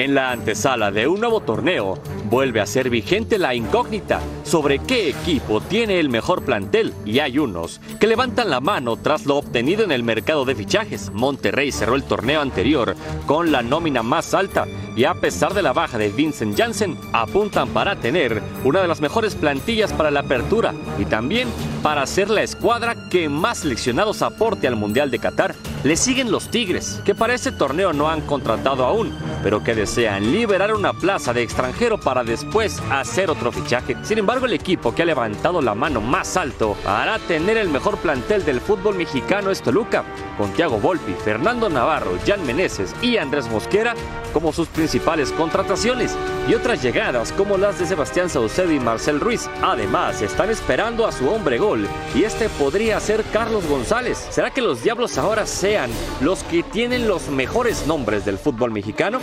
En la antesala de un nuevo torneo, vuelve a ser vigente la incógnita sobre qué equipo tiene el mejor plantel y hay unos que levantan la mano tras lo obtenido en el mercado de fichajes. Monterrey cerró el torneo anterior con la nómina más alta y a pesar de la baja de Vincent Janssen, apuntan para tener una de las mejores plantillas para la apertura y también para ser la escuadra que más seleccionados aporte al Mundial de Qatar. Le siguen los Tigres, que para este torneo no han contratado aún, pero que desean liberar una plaza de extranjero para después hacer otro fichaje. Sin embargo, el equipo que ha levantado la mano más alto para tener el mejor plantel del fútbol mexicano es Toluca, con Thiago Volpi, Fernando Navarro, Jan Meneses y Andrés Mosquera como sus principales contrataciones y otras llegadas como las de Sebastián Saucedo y Marcel Ruiz. Además, están esperando a su hombre gol y este podría ser Carlos González. ¿Será que los Diablos ahora sean los que tienen los mejores nombres del fútbol mexicano?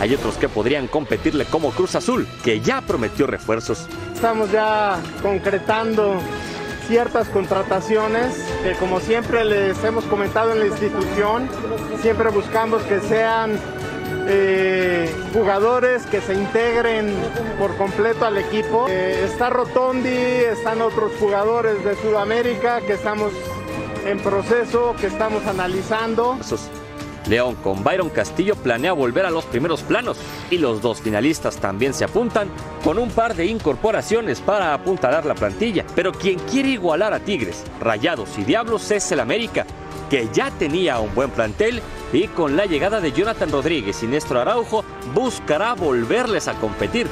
Hay otros que podrían competirle como Cruz Azul, que ya prometió refuerzos. Estamos ya concretando ciertas contrataciones que como siempre les hemos comentado en la institución, siempre buscamos que sean eh, jugadores que se integren por completo al equipo. Eh, está Rotondi, están otros jugadores de Sudamérica que estamos en proceso, que estamos analizando. León con Byron Castillo planea volver a los primeros planos y los dos finalistas también se apuntan con un par de incorporaciones para apuntalar la plantilla. Pero quien quiere igualar a Tigres, Rayados y Diablos es el América, que ya tenía un buen plantel y con la llegada de Jonathan Rodríguez y Néstor Araujo buscará volverles a competir.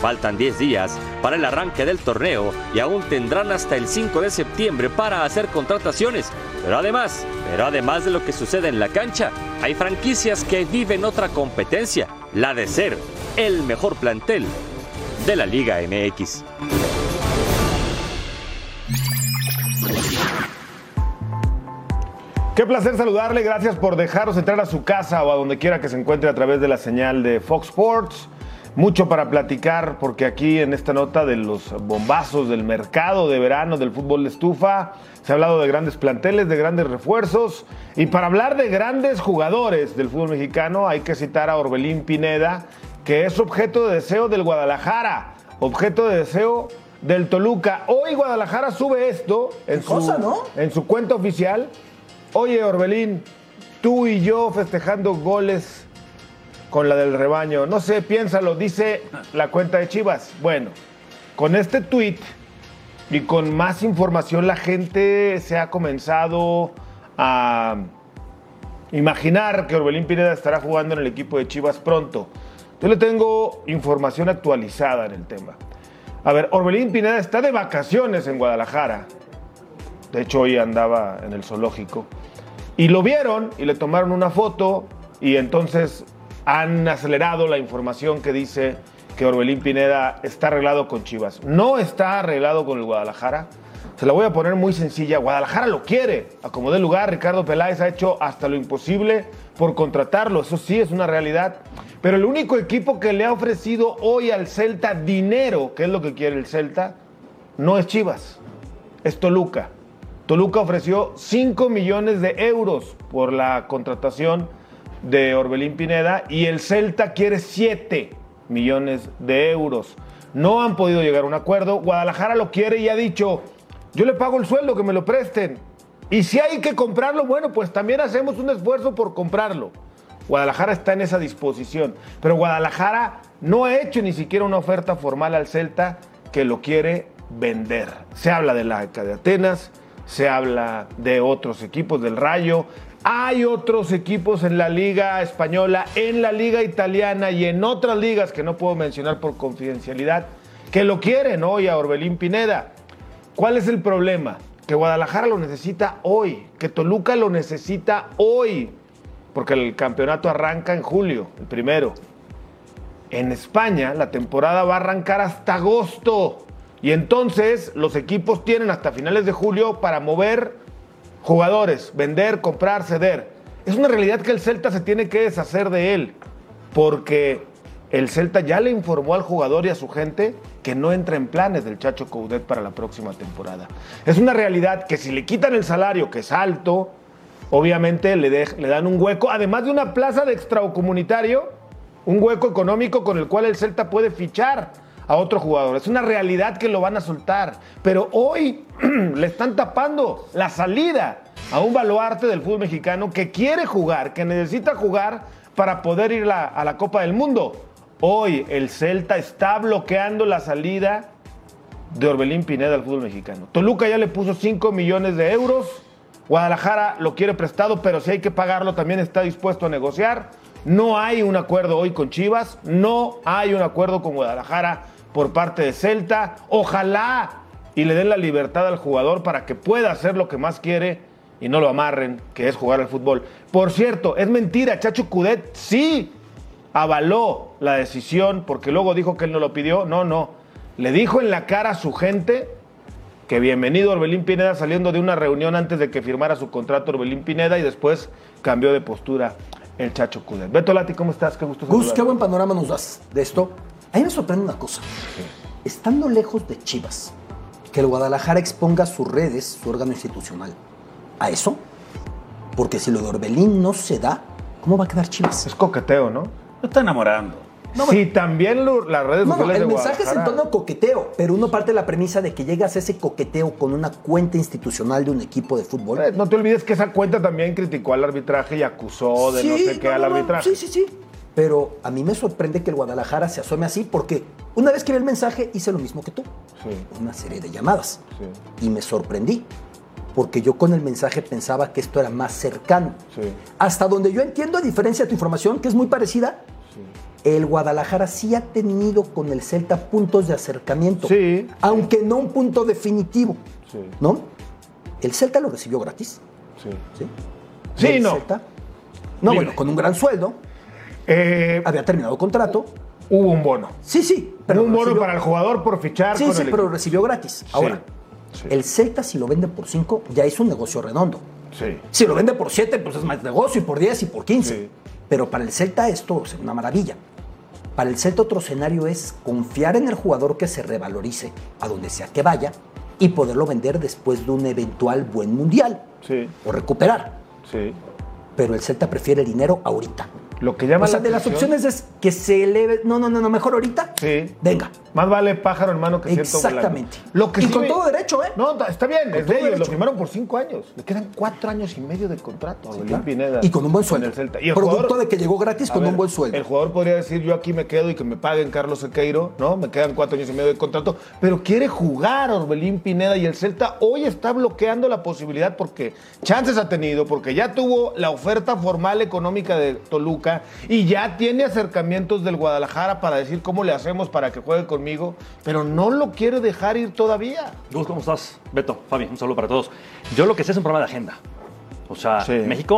Faltan 10 días para el arranque del torneo y aún tendrán hasta el 5 de septiembre para hacer contrataciones. Pero además, pero además de lo que sucede en la cancha, hay franquicias que viven otra competencia, la de ser el mejor plantel de la Liga MX. Qué placer saludarle, gracias por dejarnos entrar a su casa o a donde quiera que se encuentre a través de la señal de Fox Sports. Mucho para platicar porque aquí en esta nota de los bombazos del mercado de verano del fútbol de estufa se ha hablado de grandes planteles, de grandes refuerzos y para hablar de grandes jugadores del fútbol mexicano hay que citar a Orbelín Pineda que es objeto de deseo del Guadalajara, objeto de deseo del Toluca. Hoy Guadalajara sube esto en, su, en su cuenta oficial Oye, Orbelín, tú y yo festejando goles con la del rebaño. No sé, piénsalo, dice la cuenta de Chivas. Bueno, con este tweet y con más información la gente se ha comenzado a imaginar que Orbelín Pineda estará jugando en el equipo de Chivas pronto. Yo le tengo información actualizada en el tema. A ver, Orbelín Pineda está de vacaciones en Guadalajara. De hecho, hoy andaba en el zoológico. Y lo vieron y le tomaron una foto y entonces han acelerado la información que dice que Orbelín Pineda está arreglado con Chivas. No está arreglado con el Guadalajara. Se la voy a poner muy sencilla. Guadalajara lo quiere. A como de lugar, Ricardo Peláez ha hecho hasta lo imposible por contratarlo. Eso sí es una realidad. Pero el único equipo que le ha ofrecido hoy al Celta dinero, que es lo que quiere el Celta, no es Chivas, es Toluca. Toluca ofreció 5 millones de euros por la contratación de Orbelín Pineda y el Celta quiere 7 millones de euros. No han podido llegar a un acuerdo. Guadalajara lo quiere y ha dicho, yo le pago el sueldo, que me lo presten. Y si hay que comprarlo, bueno, pues también hacemos un esfuerzo por comprarlo. Guadalajara está en esa disposición. Pero Guadalajara no ha hecho ni siquiera una oferta formal al Celta que lo quiere vender. Se habla de la ECA de Atenas, se habla de otros equipos del Rayo, Hay otros equipos en la liga española, en la liga italiana y en otras ligas que no puedo mencionar por confidencialidad, que lo quieren hoy a Orbelín Pineda. ¿Cuál es el problema? Que Guadalajara lo necesita hoy, que Toluca lo necesita hoy, porque el campeonato arranca en julio, el primero. En España la temporada va a arrancar hasta agosto y entonces los equipos tienen hasta finales de julio para mover jugadores, vender, comprar, ceder. Es una realidad que el Celta se tiene que deshacer de él, porque el Celta ya le informó al jugador y a su gente que no entra en planes del Chacho Coudet para la próxima temporada. Es una realidad que si le quitan el salario, que es alto, obviamente le, le dan un hueco, además de una plaza de extracomunitario, un hueco económico con el cual el Celta puede fichar a otro jugador. Es una realidad que lo van a soltar. Pero hoy le están tapando la salida a un baluarte del fútbol mexicano que quiere jugar, que necesita jugar para poder ir a la Copa del Mundo. Hoy el Celta está bloqueando la salida de Orbelín Pineda al fútbol mexicano. Toluca ya le puso 5 millones de euros. Guadalajara lo quiere prestado, pero si hay que pagarlo también está dispuesto a negociar. No hay un acuerdo hoy con Chivas, no hay un acuerdo con Guadalajara por parte de Celta. Ojalá y le den la libertad al jugador para que pueda hacer lo que más quiere y no lo amarren, que es jugar al fútbol. Por cierto, es mentira, Chacho Cudet sí avaló la decisión porque luego dijo que él no lo pidió. No, no. Le dijo en la cara a su gente que bienvenido Orbelín Pineda saliendo de una reunión antes de que firmara su contrato Orbelín Pineda y después cambió de postura el Chacho Cudet. Beto Lati, ¿cómo estás? Qué gusto Gus, qué buen panorama nos das de esto. A mí me sorprende una cosa. Estando lejos de Chivas, que el Guadalajara exponga sus redes, su órgano institucional, a eso, porque si lo de Orbelín no se da, ¿cómo va a quedar Chivas? Es coqueteo, ¿no? No está enamorando. No, sí, también las redes no, sociales no, el mensaje es en tono coqueteo, pero uno parte de la premisa de que llegas a ese coqueteo con una cuenta institucional de un equipo de fútbol. Eh, no te olvides que esa cuenta también criticó al arbitraje y acusó de no sé qué al arbitraje. Sí, sí, sí. Pero a mí me sorprende que el Guadalajara se asome así porque una vez que vi el mensaje hice lo mismo que tú. Una serie de llamadas. Y me sorprendí. Porque yo con el mensaje pensaba que esto era más cercano. Hasta donde yo entiendo, a diferencia de tu información, que es muy parecida, el Guadalajara sí ha tenido con el Celta puntos de acercamiento. Sí. Aunque no un punto definitivo. ¿No? El Celta lo recibió gratis. Sí. Sí. Sí, no. no, bueno, con un gran sueldo. Eh, había terminado contrato. Hubo un bono. Sí, sí. Pero un bono para el jugador por fichar. Sí, sí, pero recibió gratis. Ahora, el Celta, si lo vende por 5, ya es un negocio redondo. Sí. Si lo vende por 7, pues es más negocio, y por 10 y por 15. Pero para el Celta esto es una maravilla. Para el Celta otro escenario es confiar en el jugador que se revalorice a donde sea que vaya y poderlo vender después de un eventual buen mundial. Sí. O recuperar. Sí. Pero el Celta prefiere el dinero ahorita. Lo que llama o sea, de las opciones es que se eleve. No, no, no, no, mejor ahorita. Sí. Venga. Más vale pájaro en mano que ciento Exactamente. Lo que y con todo derecho, ¿eh? No, está bien, es de ellos. Lo firmaron por cinco años. Le quedan cuatro años y medio de contrato a Pineda. Y con un buen sueldo. el Celta. Y el Producto jugador, de que llegó gratis con un buen sueldo. El jugador podría decir, yo aquí me quedo y que me paguen Carlos Sequeiro, ¿no? Me quedan cuatro años y medio de contrato. Pero quiere jugar Orbelín Pineda y el Celta hoy está bloqueando la posibilidad porque chances ha tenido, porque ya tuvo la oferta formal económica de Toluca y ya tiene acercamientos del Guadalajara para decir cómo le hacemos para que juegue conmigo, pero no lo quiere dejar ir todavía. Gus, ¿cómo estás? Beto, Fabi, un saludo para todos. Yo lo que sé es un problema de agenda. O sea, México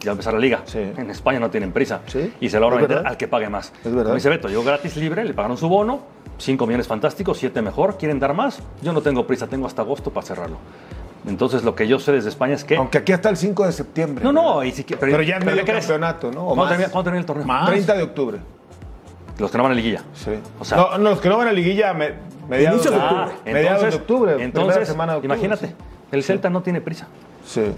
ya va a empezar la liga. En España no tienen prisa. Y se lo van a meter al que pague más. Es verdad. Como dice Beto, yo gratis libre, le pagaron su bono, 5 millones fantásticos, 7 mejor. ¿Quieren dar más? Yo no tengo prisa, tengo hasta agosto para cerrarlo. Entonces, lo que yo sé desde España es que. Aunque aquí hasta el 5 de septiembre. No, no, y si, pero, pero ya en pero medio campeonato, ¿no? ¿Cuándo termina, ¿Cuándo, termina, el torneo? ¿Más? 30 de octubre. Los que no van a liguilla. Sí. O sea, no, no, los que no van a liguilla, me, mediados, de octubre. Ah, entonces, mediados de octubre. Entonces, semana de octubre, imagínate, sí. el Celta no tiene prisa. Sí.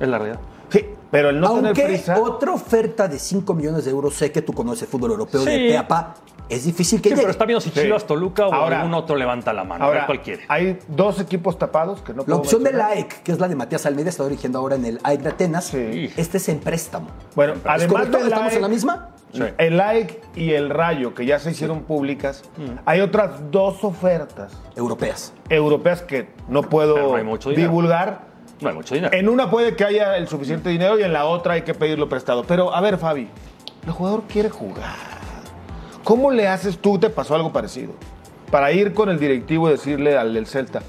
Es la realidad. Sí, pero el no Aunque tener prisa. otra oferta de 5 millones de euros, sé que tú conoces el fútbol europeo Sí. de pe a pa, es difícil que Sí, llegue. pero está viendo si Sí. Chivas, Toluca o Ahora- algún otro levanta la mano. a Ahora, quiere. hay dos equipos tapados que no La puedo opción de mencionar. la AEK, que es la de Matías Almeida, está dirigiendo ahora en el AEK de Atenas. Sí. Este es en préstamo. Bueno, ¿Es además correcto? del ¿Estamos en la misma? El like y el rayo, que ya se hicieron públicas, Mm. hay otras dos ofertas Europeas. europeas que no puedo divulgar. No hay mucho dinero. En una puede que haya el suficiente dinero y en la otra hay que pedirlo prestado. Pero a ver, Fabi, el jugador quiere jugar. ¿Cómo le haces tú? ¿Te pasó algo parecido? Para ir con el directivo y decirle al del Celta,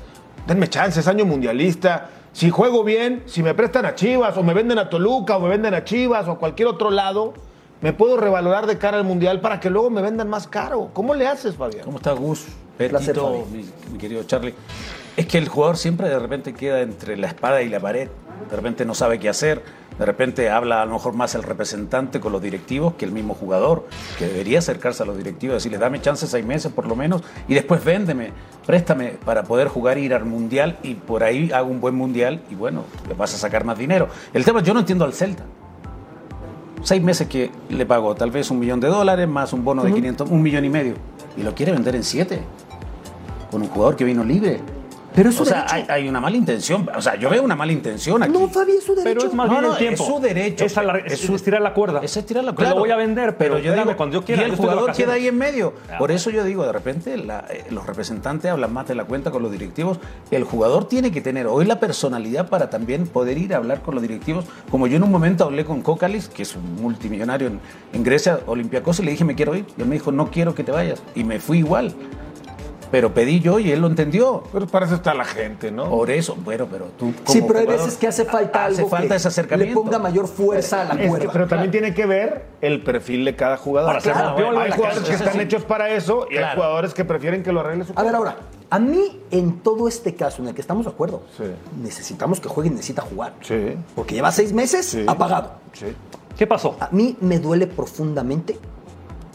denme chance, es año mundialista. Si juego bien, si me prestan a Chivas o me venden a Toluca o me venden a Chivas o a cualquier otro lado, me puedo revalorar de cara al mundial para que luego me vendan más caro. ¿Cómo le haces, Fabián? ¿Cómo está Gus? Petito, mi, mi querido Charlie. Es que el jugador siempre de repente queda entre la espada y la pared. De repente no sabe qué hacer. De repente habla a lo mejor más el representante con los directivos que el mismo jugador, que debería acercarse a los directivos y decirle, dame chance seis meses por lo menos y después véndeme, préstame para poder jugar e ir al mundial y por ahí hago un buen mundial y bueno, le vas a sacar más dinero. El tema, yo no entiendo al Celta. Seis meses que le pagó tal vez un millón de dólares más un bono de 500, un millón y medio y lo quiere vender en siete con un jugador que vino libre. Pero es su o sea, hay, hay, una mala intención. O sea, yo veo una mala intención aquí. No, Fabi, es su derecho. Pero es más no, bien no, el tiempo. Es su derecho. Es, la, es, es estirar la cuerda. Es estirar la cuerda. Claro, lo voy a vender, pero, pero yo digo, cuando yo quiera. Y el jugador queda ahí en medio. Ah. Por eso yo digo, de repente, la, eh, los representantes hablan más de la cuenta con los directivos. El jugador tiene que tener hoy la personalidad para también poder ir a hablar con los directivos. Como yo en un momento hablé con Kokalis, que es un multimillonario en, en Grecia, Olympiacos, y le dije, me quiero ir. Y él me dijo, no quiero que te vayas. Y me fui igual pero pedí yo y él lo entendió. Pero para eso está la gente, ¿no? Por eso, bueno, pero tú. sí, pero hay veces que hace falta hace algo falta que ese acercamiento. le ponga mayor fuerza a la es cuerda. Que, pero también tiene que ver el perfil de cada jugador. Para claro, claro, hay jugadores que están hechos para eso y Claro. hay jugadores que prefieren que lo arregle su A ver, ahora, a mí en todo este caso en el que estamos de acuerdo, Sí. necesitamos que juegue y necesita jugar. Sí. Porque lleva seis meses Sí. apagado. Sí. ¿Qué pasó? A mí me duele profundamente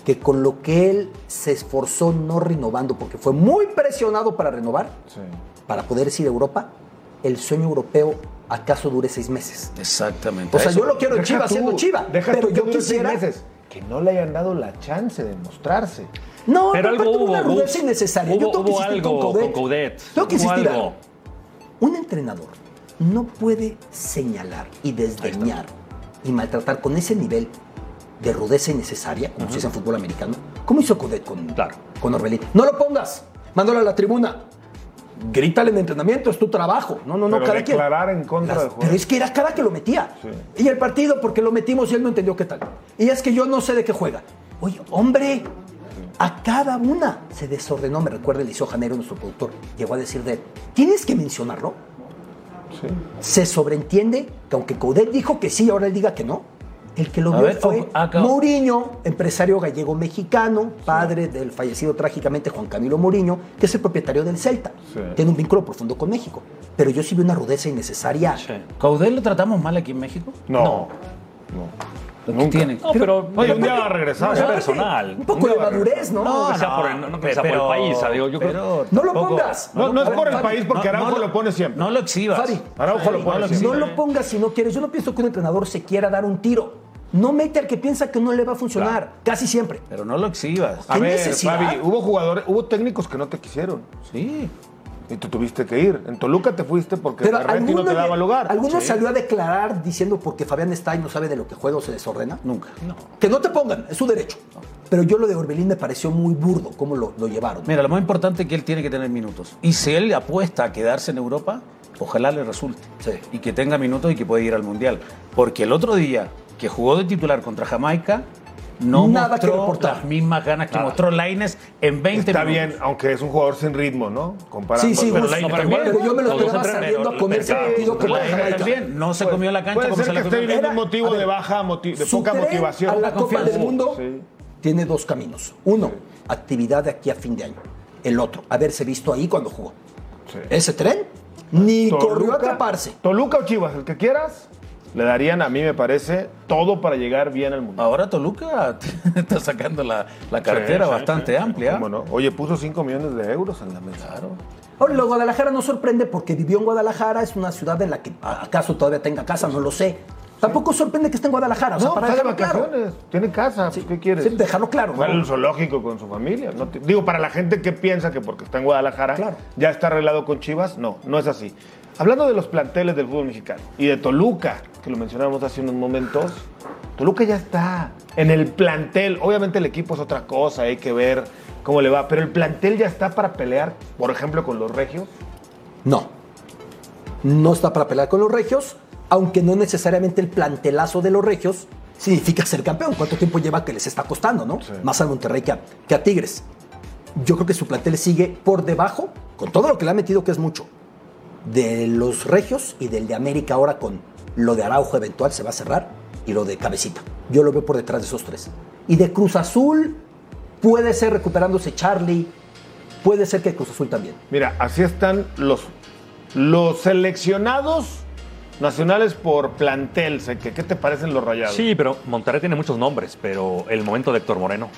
que con lo que él se esforzó no renovando, porque fue muy presionado para renovar, Sí. para poder ir a Europa, el sueño europeo acaso dure seis meses. Exactamente. O sea, Eso- yo lo quiero en Deja Chivas tú, siendo Chiva, deja pero tú que yo quisiera... meses, que no le hayan dado la chance de mostrarse. No, Pero pero algo hubo, una rudeza Gus. innecesaria. yo Hubo- tengo que hubo insistir algo con Coudet. con Coudet. Tengo que Hubo insistir algo. Un entrenador no puede señalar y desdeñar y maltratar con ese nivel de rudeza innecesaria, como se dice en fútbol americano, como hizo Coudet con, Claro. con Orbelín. No lo pongas, mándalo a la tribuna. Grítale en entrenamiento, es tu trabajo. No, no, no, Pero cada quien. declarar en contra Las- del. Pero es que era cada que lo metía. Sí. Y el partido, porque lo metimos y él no entendió qué tal. Y es que yo no sé de qué juega. Oye, hombre, a cada una se desordenó. Me recuerda Eliseo Janeiro, nuestro productor. Llegó a decir de él, tienes que mencionarlo. Sí. Se sobreentiende que aunque Coudet dijo que sí, ahora él diga que no. El que lo A vio ver, fue o- acá- Mourinho, empresario gallego-mexicano, padre del fallecido trágicamente Juan Camilo Mourinho, que es el propietario del Celta. Sí. Tiene un vínculo profundo con México. Pero yo sí vi una rudeza innecesaria. ¿Coudet lo tratamos mal aquí en México? No. No. Lo que Nunca. tiene. No, pero. Oye, un día va a regresar. Es personal. Un poco de madurez, ¿no? No, sea por el, no, sea por el país. digo, yo creo- pero No lo pongas. No, no es por el Fabi, país, porque no, Araujo no lo pone siempre. No lo exhibas. Fabi, Araujo lo pone no siempre. No lo pongas si no quieres. Yo no pienso que un entrenador se quiera dar un tiro. No mete al que piensa que no le va a funcionar. Casi siempre. Pero no lo exhibas. A ¿Qué ver, necesidad? Fabi, hubo jugadores, hubo técnicos que no te quisieron. Sí. Y tú tuviste que ir. En Toluca te fuiste porque Pero Ferretti no te daba lugar. ¿Alguno Sí. salió a declarar diciendo porque Fabián está y no sabe de lo que juega o se desordena? Nunca. Que no te pongan, es su derecho. Pero yo lo de Orbelín me pareció muy burdo cómo lo, lo llevaron. Mira, lo más importante es que él tiene que tener minutos. Y si él apuesta a quedarse en Europa, ojalá le resulte. Sí. Y que tenga minutos y que pueda ir al Mundial. Porque el otro día que jugó de titular contra Jamaica, no Nada que mostró reportar. las mismas ganas que mostró Laines en 20 Está minutos. bien, aunque es un jugador sin ritmo, ¿no? Comparado Sí, sí, pero Lainez pero, también. pero yo me lo esperaba saliendo a comerse el partido con Jamaica. también. No se comió la cancha Puede como ser se que la esté comió. viviendo Era- un motivo de baja, de poca motivación. A la Copa del Mundo Sí. tiene dos caminos. Uno, actividad de aquí a fin de año. El otro, haberse visto ahí cuando jugó. Sí. Ese tren ni corrió a atraparse. Toluca o Chivas, el que quieras, le darían, a mí me parece, todo para llegar bien al mundo. Ahora Toluca está sacando la, la cartera Sí, sí, bastante sí. amplia. ¿Cómo no? Oye, puso 5 millones de euros en la mesa. Claro. Ahora, lo Guadalajara no sorprende porque vivió en Guadalajara, es una ciudad en la que acaso todavía tenga casa, no lo sé. Tampoco sorprende que esté en Guadalajara, o sea, No, para está de claro. vacaciones, tiene casa, ¿qué quieres? Sí, dejarlo claro, Fue ¿no? al zoológico con su familia. no te- digo, para la gente que piensa que porque está en Guadalajara Claro. ya está arreglado con Chivas, no, no es así. Hablando de los planteles del fútbol mexicano y de Toluca, que lo mencionábamos hace unos momentos, Toluca ya está en el plantel. Obviamente el equipo es otra cosa, hay que ver cómo le va, pero el plantel ya está para pelear, por ejemplo, con los regios. No. no está para pelear con los regios, aunque no necesariamente el plantelazo de los regios significa ser campeón. ¿Cuánto tiempo lleva que les está costando, no? Más a Monterrey que a, Tigres. Yo creo que su plantel sigue por debajo, con todo lo que le ha metido, que es mucho, de los regios y del de América ahora con lo de Araujo eventual se va a cerrar y lo de Cabecita. Yo lo veo por detrás de esos tres. Y de Cruz Azul puede ser recuperándose Charlie, puede ser que Cruz Azul también. Mira, así están los, los seleccionados nacionales por plantel. ¿Qué, ¿Qué te parecen los rayados? Sí, pero Monterrey tiene muchos nombres, pero el momento de Héctor Moreno,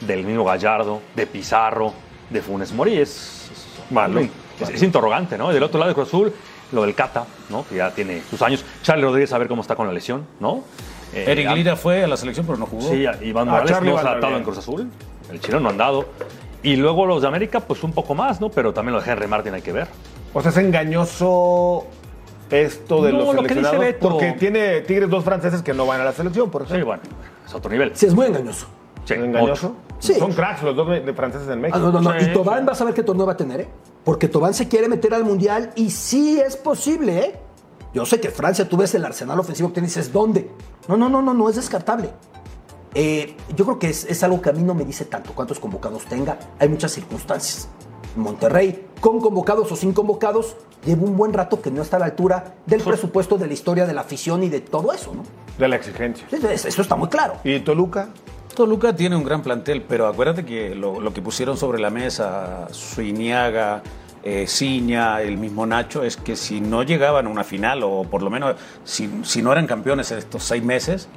del mismo Gallardo, de Pizarro, de Funes Mori es, malo. Es, interrogante, ¿no? del otro lado de Cruz Azul, lo del Cata, ¿no? Que ya tiene sus años. Charlie Rodríguez a ver cómo está con la lesión, ¿no? Eh, Eric Lira fue a la selección, pero no jugó. Sí, Iván ah, Morales no se ha adaptado en Cruz Azul. El chileno no ha andado. Y luego los de América, pues un poco más, ¿no? Pero también lo de Henry Martin hay que ver. O sea, es engañoso esto de los seleccionados porque tiene Tigres dos franceses que no van a la selección, por ejemplo. Sí, bueno, es otro nivel. Sí, es muy engañoso. Sí, ¿Engañoso? Sí. Son cracks los dos de franceses en México. Ah, no, no, no. y Tobán va a saber qué torneo va a tener, ¿eh? Porque Tobán se quiere meter al Mundial y sí es posible, ¿eh? Yo sé que Francia, tú ves el arsenal ofensivo que tienes, dices, ¿dónde? No, no, no, no, no es descartable. Eh, yo creo que es, es, algo que a mí no me dice tanto cuántos convocados tenga. Hay muchas circunstancias. Monterrey, con convocados o sin convocados, lleva un buen rato que no está a la altura del presupuesto de la historia de la afición y de todo eso, ¿no? De la exigencia. Eso está muy claro. ¿Y Toluca? Toluca tiene un gran plantel, pero acuérdate que lo, que pusieron sobre la mesa, Suiniaga, eh, Ciña, el mismo Nacho, es que si no llegaban a una final, o por lo menos si, si no eran campeones en estos seis meses,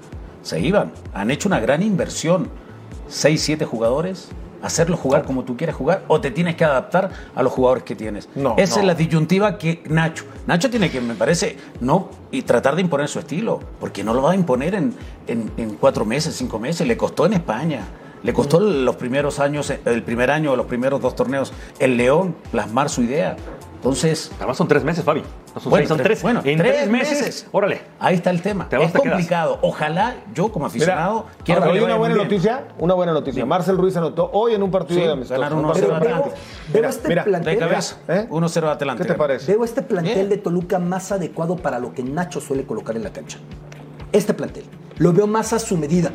se iban. Han hecho una gran inversión. Seis, siete jugadores, hacerlo jugar como tú quieres jugar o te tienes que adaptar a los jugadores que tienes. No, Esa es la disyuntiva que Nacho. Nacho tiene que, me parece, no y tratar de imponer su estilo, porque no lo va a imponer en, en, cuatro meses, cinco meses. Le costó en España. Le costó los primeros años, el primer año, los primeros dos torneos, el León, plasmar su idea. Entonces. Además son tres meses, Fabi. No son seis, son tres. Bueno, en tres, meses, Órale. Ahí está el tema. es complicado. Ojalá yo, como aficionado, quiero que una buena noticia. Una buena noticia. Marcel Ruiz anotó hoy en un partido de amistad. Ganaron 1-0 Atlante. Veo este mira, plantel. De cabeza. ¿eh? 1-0 Atlante. ¿Qué te parece? Veo este plantel de Toluca más adecuado para lo que Nacho suele colocar en la cancha. Este plantel. Lo veo más a su medida.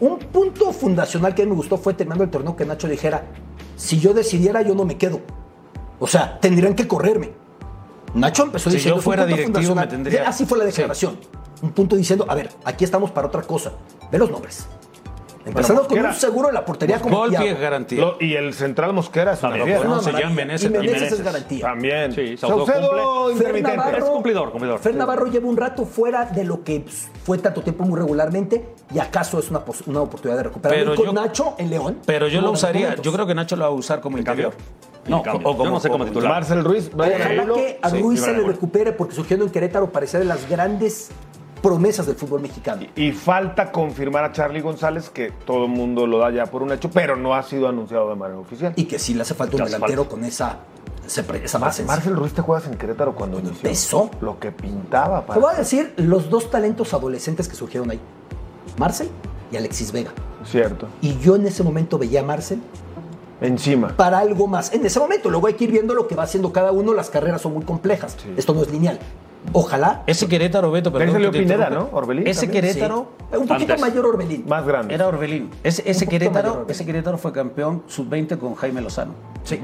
Un punto fundacional que a mí me gustó fue terminando el torneo que Nacho dijera: si yo decidiera, yo no me quedo. O sea, tendrían que correrme. Nacho empezó si diciendo. Si yo fuera directivo, me tendría. Así fue la declaración. Un punto diciendo, a ver, aquí estamos para otra cosa. Ve los nombres. Empezando con un seguro de la portería como Golpe es garantía. y el central Mosquera es una no, se llama Menezes, y Menezes es garantía. También. Sí, Saucedo intermitente. Navarro, es cumplidor, cumplidor. Fer Navarro lleva un rato fuera de lo que fue tanto tiempo muy regularmente y acaso es una, una oportunidad de recuperar. Pero con Nacho en León. Pero yo lo usaría, yo creo que Nacho lo va a usar como interior. No, o como, no sé cómo titular. Marcel Ruiz. Ojalá que a Ruiz se le recupere porque surgiendo en Querétaro parecía de las grandes promesas del fútbol mexicano. Y, falta confirmar a Charlie González, que todo el mundo lo da ya por un hecho, pero no ha sido anunciado de manera oficial. Y que sí le hace falta un delantero con esa, esa Marcel Ruiz te juegas en Querétaro cuando, empezó. Lo que pintaba. Para... Te voy a decir los dos talentos adolescentes que surgieron ahí. Marcel y Alexis Vega. Cierto. Y yo en ese momento veía a Marcel Encima. Para algo más. En ese momento, luego hay que ir viendo lo que va haciendo cada uno. Las carreras son muy complejas. Esto no es lineal. Ojalá. Ese Querétaro, Beto, pero. Ese Pineda, ¿no? Orbelín. Ese Querétaro. Un poquito mayor Orbelín. Más grande. Era Orbelín. Ese, ese Querétaro, ese Querétaro fue campeón sub-20 con Jaime Lozano. Sí.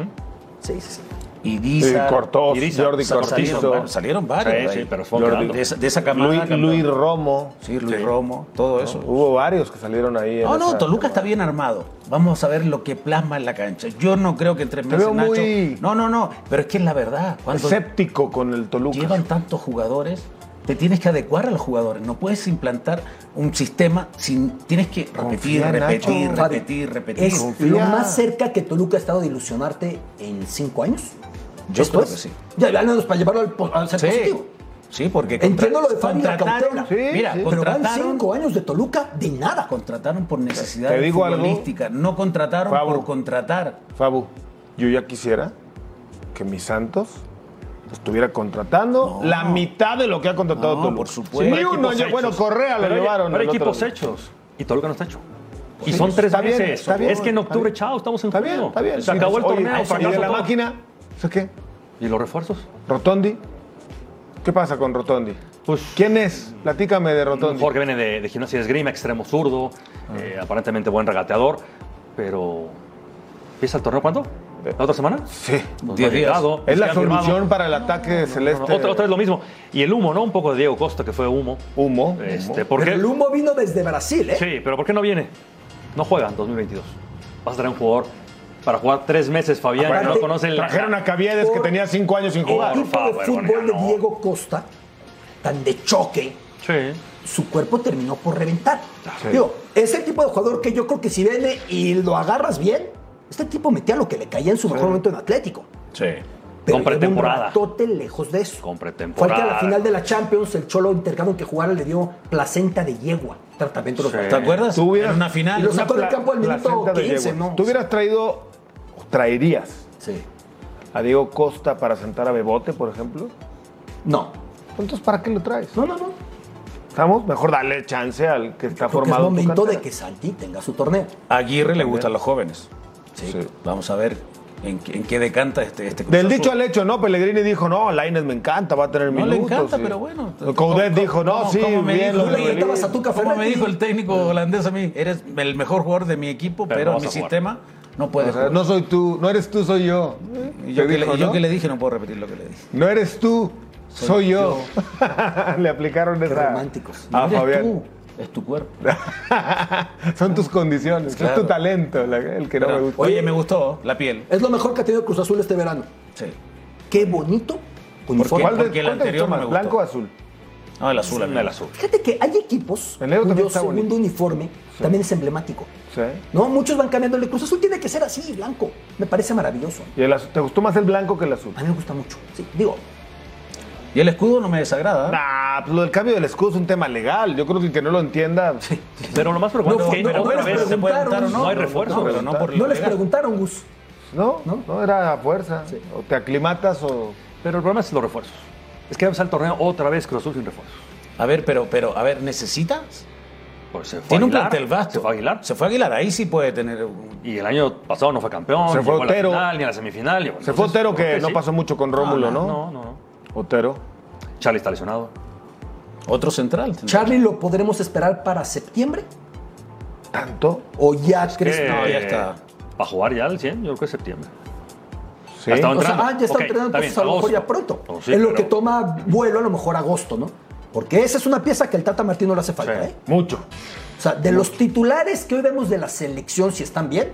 Sí, sí, sí. Ibiza, Cortó, Jordi Cortizo. Salieron, varios. Sí, pero fue de, esa, de esa camada. Luis, Romo. Sí, Luis Romo, todo eso. Hubo varios que salieron ahí. No, no, Toluca está bien armado. Vamos a ver lo que plasma en la cancha. Yo no creo que en tres meses Nacho. Muy... No, no, no. Pero es que es la verdad. Escéptico con el Toluca. Llevan tantos jugadores te tienes que adecuar a los jugadores. No puedes implantar un sistema sin. Tienes que repetir, repetir, repetir, repetir, Es lo más cerca que Toluca ha estado de ilusionarte en cinco años. Yo creo que sí. Ya, al para llevarlo al, ser positivo. Sí, porque entiendo lo de Fabi Cautela. Sí, Mira, sí. pero van cinco años de Toluca de nada. Contrataron por necesidad Te digo futbolística, no contrataron por contratar. Fabu, yo ya quisiera que mis Santos estuviera contratando la mitad de lo que ha contratado Toluca. por supuesto. Sí, uno, bueno, Correa lo llevaron. Pero hay equipos hechos y Toluca no está hecho. Y son tres meses. es que en octubre, chao, estamos en junio. Está bien, Se acabó el torneo. ¿Y de la máquina? ¿Eso qué? ¿Y los refuerzos? Rotondi. ¿Qué pasa con Rotondi? Pues ¿Quién es? Platícame de Rotondi. que viene de, de gimnasia de esgrima, extremo zurdo, eh, aparentemente buen regateador, pero ¿empieza el torneo cuándo? ¿La otra semana? Sí. Pues Diez días. llegado, Es la firmado. solución para el ataque No, celeste. no, otra, otra vez lo mismo. Y el humo, ¿no? Un poco de Diego Costa, que fue humo. Humo. Este, el humo vino desde Brasil, ¿eh? Sí, pero ¿por qué no viene? No juega en 2022. Vas a traer un jugador para jugar tres meses, Fabián, Aparte, no conoce el... Trajeron a Caviedes que tenía cinco años sin jugar. El tipo de fútbol de. Diego Costa, tan de choque, Sí. su cuerpo terminó por reventar. Sí. Digo, es el tipo de jugador que yo creo que si viene y lo agarras bien, este tipo metía lo que le caía en su mejor momento en Atlético. Sí. Pero Con pretemporada. Un ratote lejos de eso. Con Fue pretemporada. al que a la final de la Champions, el Cholo intercambio que jugara le dio placenta de yegua. Tratamiento de los ¿Te acuerdas? Tú hubieras- en una Y final. lo sacó del campo al minuto placenta de 15, yegua. ¿no? Tú hubieras traído, traerías Sí. a Diego Costa para sentar a Bebote, por ejemplo. No. Entonces, ¿para qué lo traes? No, no, no. ¿Estamos? Mejor darle chance al que está Creo que es formado. momento de que Santi tenga su torneo. A Aguirre le gustan los jóvenes. Sí. Sí. Vamos a ver en, qué- en qué decanta este, este Del Azul. dicho al hecho, no, Pellegrini dijo, no, Lainez me encanta, va a tener No minutos. le encanta, sí. pero bueno. Coudet dijo, no, ¿Cómo- sí, cómo me bien dijo? lo a Tuca ¿Cómo me dijo el técnico holandés a mí? Eres el mejor jugador de mi equipo, Pero no mi a jugar. sistema no puedes O sea, jugar. no soy tú, no eres tú, soy yo. y yo, que, dijo, le, y yo ¿no? que le dije, no puedo repetir lo que le dije. No eres tú, soy, yo. le aplicaron esa. románticos. Ah, No eres Fabián. tú, es tu cuerpo. Son tus condiciones, Claro. es tu talento la- el que no Pero, me gusta. Oye, me gustó la piel. Es lo mejor que ha tenido Cruz Azul este verano. Sí. Qué bonito uniforme. ¿Cuál, de, porque el cuál anterior más. ¿Blanco o azul? No, el azul. amigo. El azul. Fíjate que hay equipos El también cuyo está segundo bonito. uniforme también es emblemático. Sí. No, muchos van cambiándole. Cruz Azul tiene que ser así, blanco. Me parece maravilloso. ¿Y el azul? te gustó más el blanco que el azul? A mí me gusta mucho. Sí, digo, Y el escudo no me desagrada. Nah, pues lo del cambio del escudo es un tema legal. Yo creo que el que no lo entienda. Pero lo más preocupante No, es que no, no, se puede o no. no hay refuerzo. No, pero no por no les legal. preguntaron, Gus. No, ¿No? no, era a fuerza. O te aclimatas o. Pero el problema es los refuerzos. Es que va a empezar el torneo otra vez Cruz Azul sin refuerzos. A ver, pero, pero, a ver, ¿necesitas? Pues se fue Tiene un plantel vasto. Se fue Aguilar. Se fue Aguilar, ahí sí puede tener. Y el año pasado no fue campeón. Se fue llegó a la Otero. final, ni a la semifinal. y bueno, Se fue entonces, Otero, que no sí. pasó mucho con Rómulo, ¿no? No, no, no. Otero. Charlie está lesionado. Otro central. Charlie, ¿lo podremos esperar para septiembre? ¿Tanto? ¿O ya crees Que? No, ya está. Para jugar ya al 100, yo creo que es septiembre. Sí. Estado O sea, ah, ya está entrenando, está entonces bien, a lo mejor ya pronto. Oh, sí, es lo pero- que toma vuelo a lo mejor agosto, ¿no? Porque esa es una pieza que al Tata Martino le hace falta, Sí. ¿eh? Mucho. O sea, de los titulares que hoy vemos de la selección, si están bien,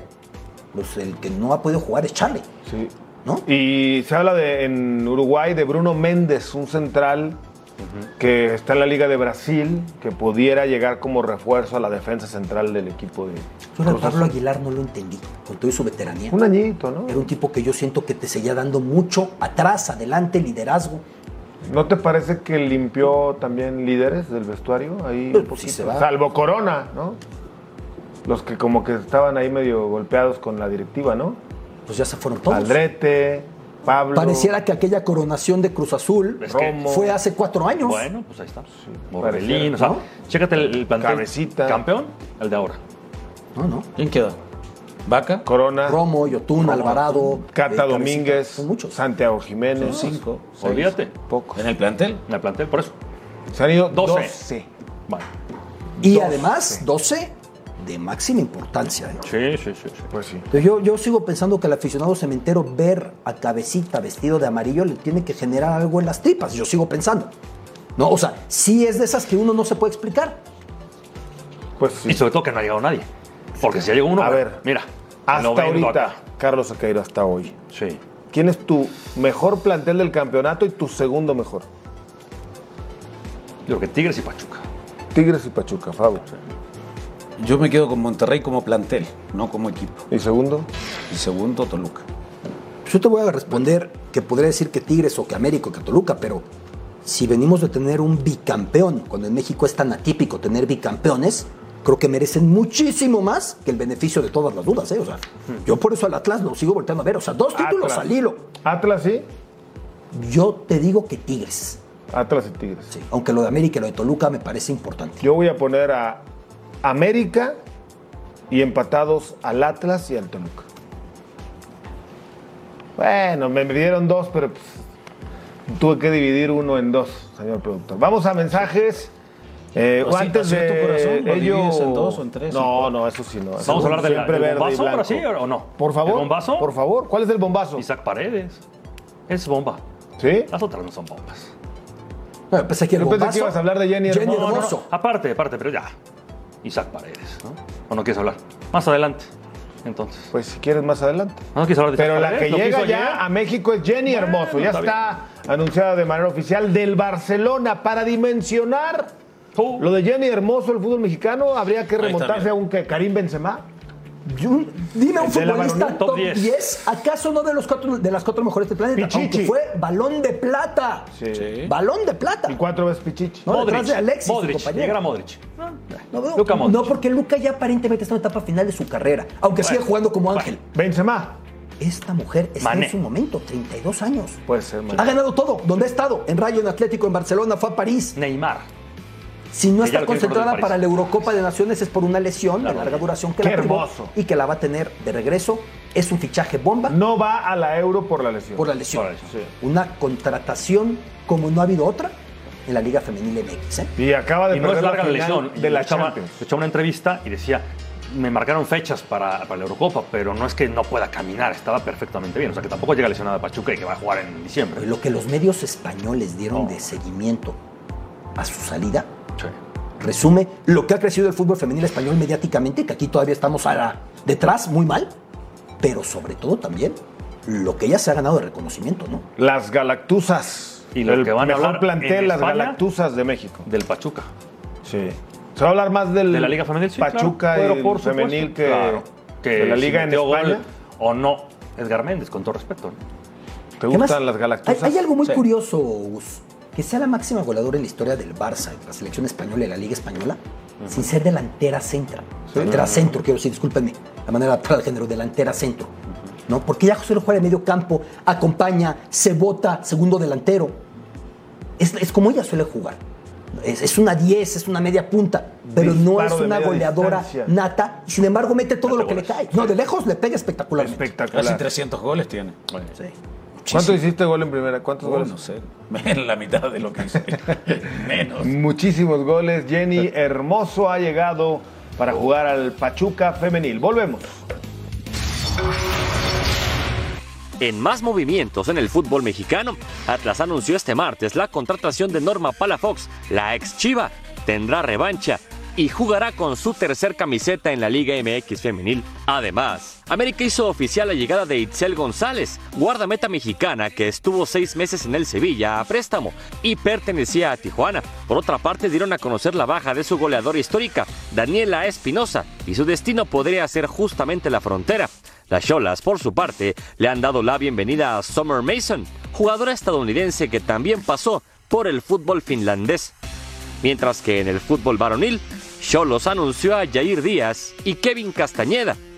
pues el que no ha podido jugar es Charlie, Sí. ¿No? Y se habla de, en Uruguay de Bruno Méndez, un central que está en la Liga de Brasil, que pudiera llegar como refuerzo a la defensa central del equipo de Yo a Pablo. Aguilar no lo entendí, con toda su veteranía. Un añito, ¿no? Era un tipo que yo siento que te seguía dando mucho atrás, adelante, liderazgo. ¿No te parece que limpió también líderes del vestuario? Ahí Pues, un poquito? sí se va. Salvo Corona, ¿no? Los que como que estaban ahí medio golpeados con la directiva, ¿no? Pues ya se fueron todos. Aldrete, Pablo. Pareciera que aquella coronación de Cruz Azul Es que- Romo. fue hace cuatro años. Bueno, pues ahí está. pareciera, Morbelín, o sea, ¿no? chécate el, el plantel. Cabecita. Campeón, el de ahora. No, no. ¿Quién queda? ¿Vaca? Corona, Romo, Yotun, Alvarado. Cata eh, Domínguez, Son muchos. Santiago Jiménez. Son cinco. seis. Olvídate. Pocos. ¿En el plantel? En el plantel, por eso. Se han ido 12. 12. Vale. Y además, 12 de máxima importancia. ¿eh? Sí, sí, sí. sí. Pues sí. Entonces, yo, yo sigo pensando que al aficionado cementero ver a cabecita vestido de amarillo le tiene que generar algo en las tripas. Yo sigo pensando. No, o sea, sí es de esas que uno no se puede explicar. Pues sí. Y sobre todo que no ha llegado nadie. Porque si ya llegó uno, A ver. mira. Hasta ahorita, acá. Carlos Sequeiro, hasta hoy. Sí. ¿Quién es tu mejor plantel del campeonato y tu segundo mejor? Yo creo que Tigres y Pachuca. Tigres y Pachuca, Fabo. Yo me quedo con Monterrey como plantel, no como equipo. ¿Y segundo? Y segundo, Toluca. Yo te voy a responder que podría decir que Tigres o que América o que Toluca, pero si venimos de tener un bicampeón, cuando en México es tan atípico tener bicampeones, creo que merecen muchísimo más que el beneficio de todas las dudas. ¿eh? O sea, yo por eso al Atlas lo sigo volteando a ver. O sea, dos títulos Atlas. al hilo. Atlas sí. Yo te digo que Tigres. Atlas y Tigres. Sí, aunque lo de América y lo de Toluca me parece importante. Yo voy a poner a América y empatados al Atlas y al Toluca. Bueno, me dieron dos, pero pues, tuve que dividir uno en dos, señor productor. Vamos a mensajes. Eh, Rosita, antes ¿sí, tu de corazón? ¿Lo ello- divides en dos o en tres? No, no, eso sí no. Vamos a hablar del- Siempre del bombazo, ahora sí, o no? Por favor. ¿El bombazo? Por favor. ¿Cuál es el bombazo? Isaac Paredes. Es bomba. ¿Sí? Las otras no son bombas. No, pensé que el Yo pensé que bombazo- ibas a hablar de Jenny Jenny Hermoso. No, no, no. Hermoso. Aparte, aparte, pero ya. Isaac Paredes, ¿no? ¿O no quieres hablar? Más adelante. Entonces. Pues si quieres más adelante. ¿No quieres hablar de Pero Isaac la que llega ya ayer? a México es Jenny Hermoso. Ya está está anunciada de manera oficial del Barcelona para dimensionar lo de Jenny Hermoso, el fútbol mexicano. Habría que remontarse a un que Karim Benzema. Yo- dime un futbolista top top 10. 10. ¿Acaso no de los cuatro, de las cuatro mejores del planeta? Pichichi. Aunque fue balón de plata. Sí. Balón de plata. Y cuatro veces Pichichi. No, Modric. detrás de Alexis, Modric. Modric. No, no, Luka Modric. no, porque Luca ya aparentemente está en la etapa final de su carrera, aunque sigue jugando como ángel. Benzema. Esta mujer está Mané. en su momento, 32 años. Puede ser, man. Ha ganado todo. ¿Dónde ha estado? En Rayo, en Atlético, en Barcelona, fue a París. Neymar. Si no está concentrada para la Eurocopa de Naciones es por una lesión de larga duración que la hermoso. y que la va a tener de regreso. Es un fichaje bomba No va a la Euro por la lesión. por la lesión. Por la lesión. Una contratación como no ha habido otra en la Liga Femenil MX. ¿eh? Y acaba de Y no es perder larga la lesión. de la echaba- Champions. le echaba una entrevista y decía, me marcaron fechas para, para la Eurocopa, pero no es que no pueda caminar, estaba perfectamente bien. O sea, que tampoco llega lesionada Pachuca y que va a jugar en diciembre. Lo que los medios españoles dieron de seguimiento a su salida Sí. resume lo que ha crecido el fútbol femenil español mediáticamente, que aquí todavía estamos a la- detrás muy mal, pero sobre todo también lo que ella se ha ganado de reconocimiento, ¿no? Las Galactusas. Y lo el que van a mejor hablar plantel, las. Galactusas de México. Del Pachuca. Sí. Se va a hablar más del De la Liga Femenil, sí, Pachuca claro. Pero por femenil que, claro, que de la si Liga en España. o no, Edgar Méndez, con todo respeto. ¿no? ¿Te gustan las Hay, Galactusas? hay algo muy Sí. curioso, Gus, que sea la máxima goleadora en la historia del Barça, de la selección española y la Liga Española, sin ser delantera centra. Delantera centro, quiero decir, discúlpenme, la manera adaptada al género, delantera centro. ¿no? Porque ya suele jugar de medio campo, acompaña, se bota, segundo delantero. Es, es como ella suele jugar. Es, es una 10, es una media punta, pero no es de una goleadora distancia. nata. Y sin embargo, mete todo lo que le cae. No, de lejos le pega espectacularmente. Casi Espectacular. 300 goles tiene. Sí. ¿Cuánto hiciste gol en primera? ¿Cuántos Oh, goles? no sé. En la mitad de lo que hice. Menos. Muchísimos goles. Jenny Hermoso ha llegado para jugar al Pachuca femenil. Volvemos. En más movimientos en el fútbol mexicano, Atlas anunció este martes la contratación de Norma Palafox, la ex Chiva, tendrá revancha y jugará con su tercer camiseta en la Liga MX femenil. Además, América hizo oficial la llegada de Itzel González, guardameta mexicana que estuvo seis meses en el Sevilla a préstamo y pertenecía a Tijuana. Por otra parte, dieron a conocer la baja de su goleadora histórica, Daniela Espinosa, y su destino podría ser justamente la frontera. Las Cholas, por su parte, le han dado la bienvenida a Summer Mason, jugadora estadounidense que también pasó por el fútbol finlandés. Mientras que en el fútbol varonil, Cholos anunció a Jair Díaz y Kevin Castañeda,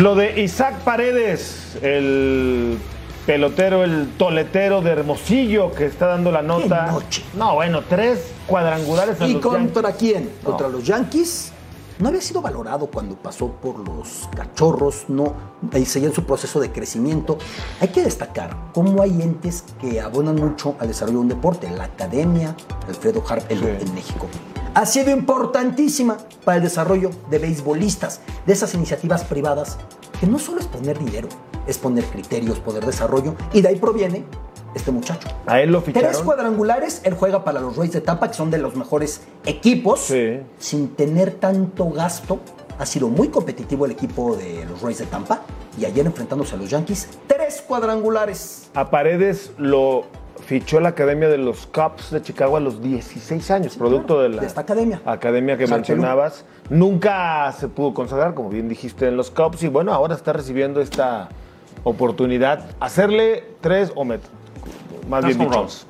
Lo de Isaac Paredes, el pelotero, el toletero de Hermosillo que está dando la nota. noche! No, bueno, tres cuadrangulares ¿Y contra Yankees. quién? Contra los Yankees. No había sido valorado cuando pasó por los cachorros, no, seguía en su proceso de crecimiento. Hay que destacar cómo hay entes que abonan mucho al desarrollo de un deporte. La Academia Alfredo Harp en, en México ha sido importantísima para el desarrollo de beisbolistas, de esas iniciativas privadas, que no solo es poner dinero, es poner criterios, poner desarrollo, y de ahí proviene este muchacho. A él lo Tres ficharon. cuadrangulares, él juega para los Rays de Tampa, que son de los mejores equipos, Sí. sin tener tanto gasto. Ha sido muy competitivo el equipo de los Rays de Tampa y ayer enfrentándose a los Yankees, tres cuadrangulares. A Paredes lo fichó la Academia de los Cubs de Chicago a los 16 años, producto de la de esta academia. academia que mencionabas. Nunca se pudo consagrar, como bien dijiste, en los Cubs y bueno, ahora está recibiendo esta oportunidad. Hacerle tres o más Tres bien dicho, runs.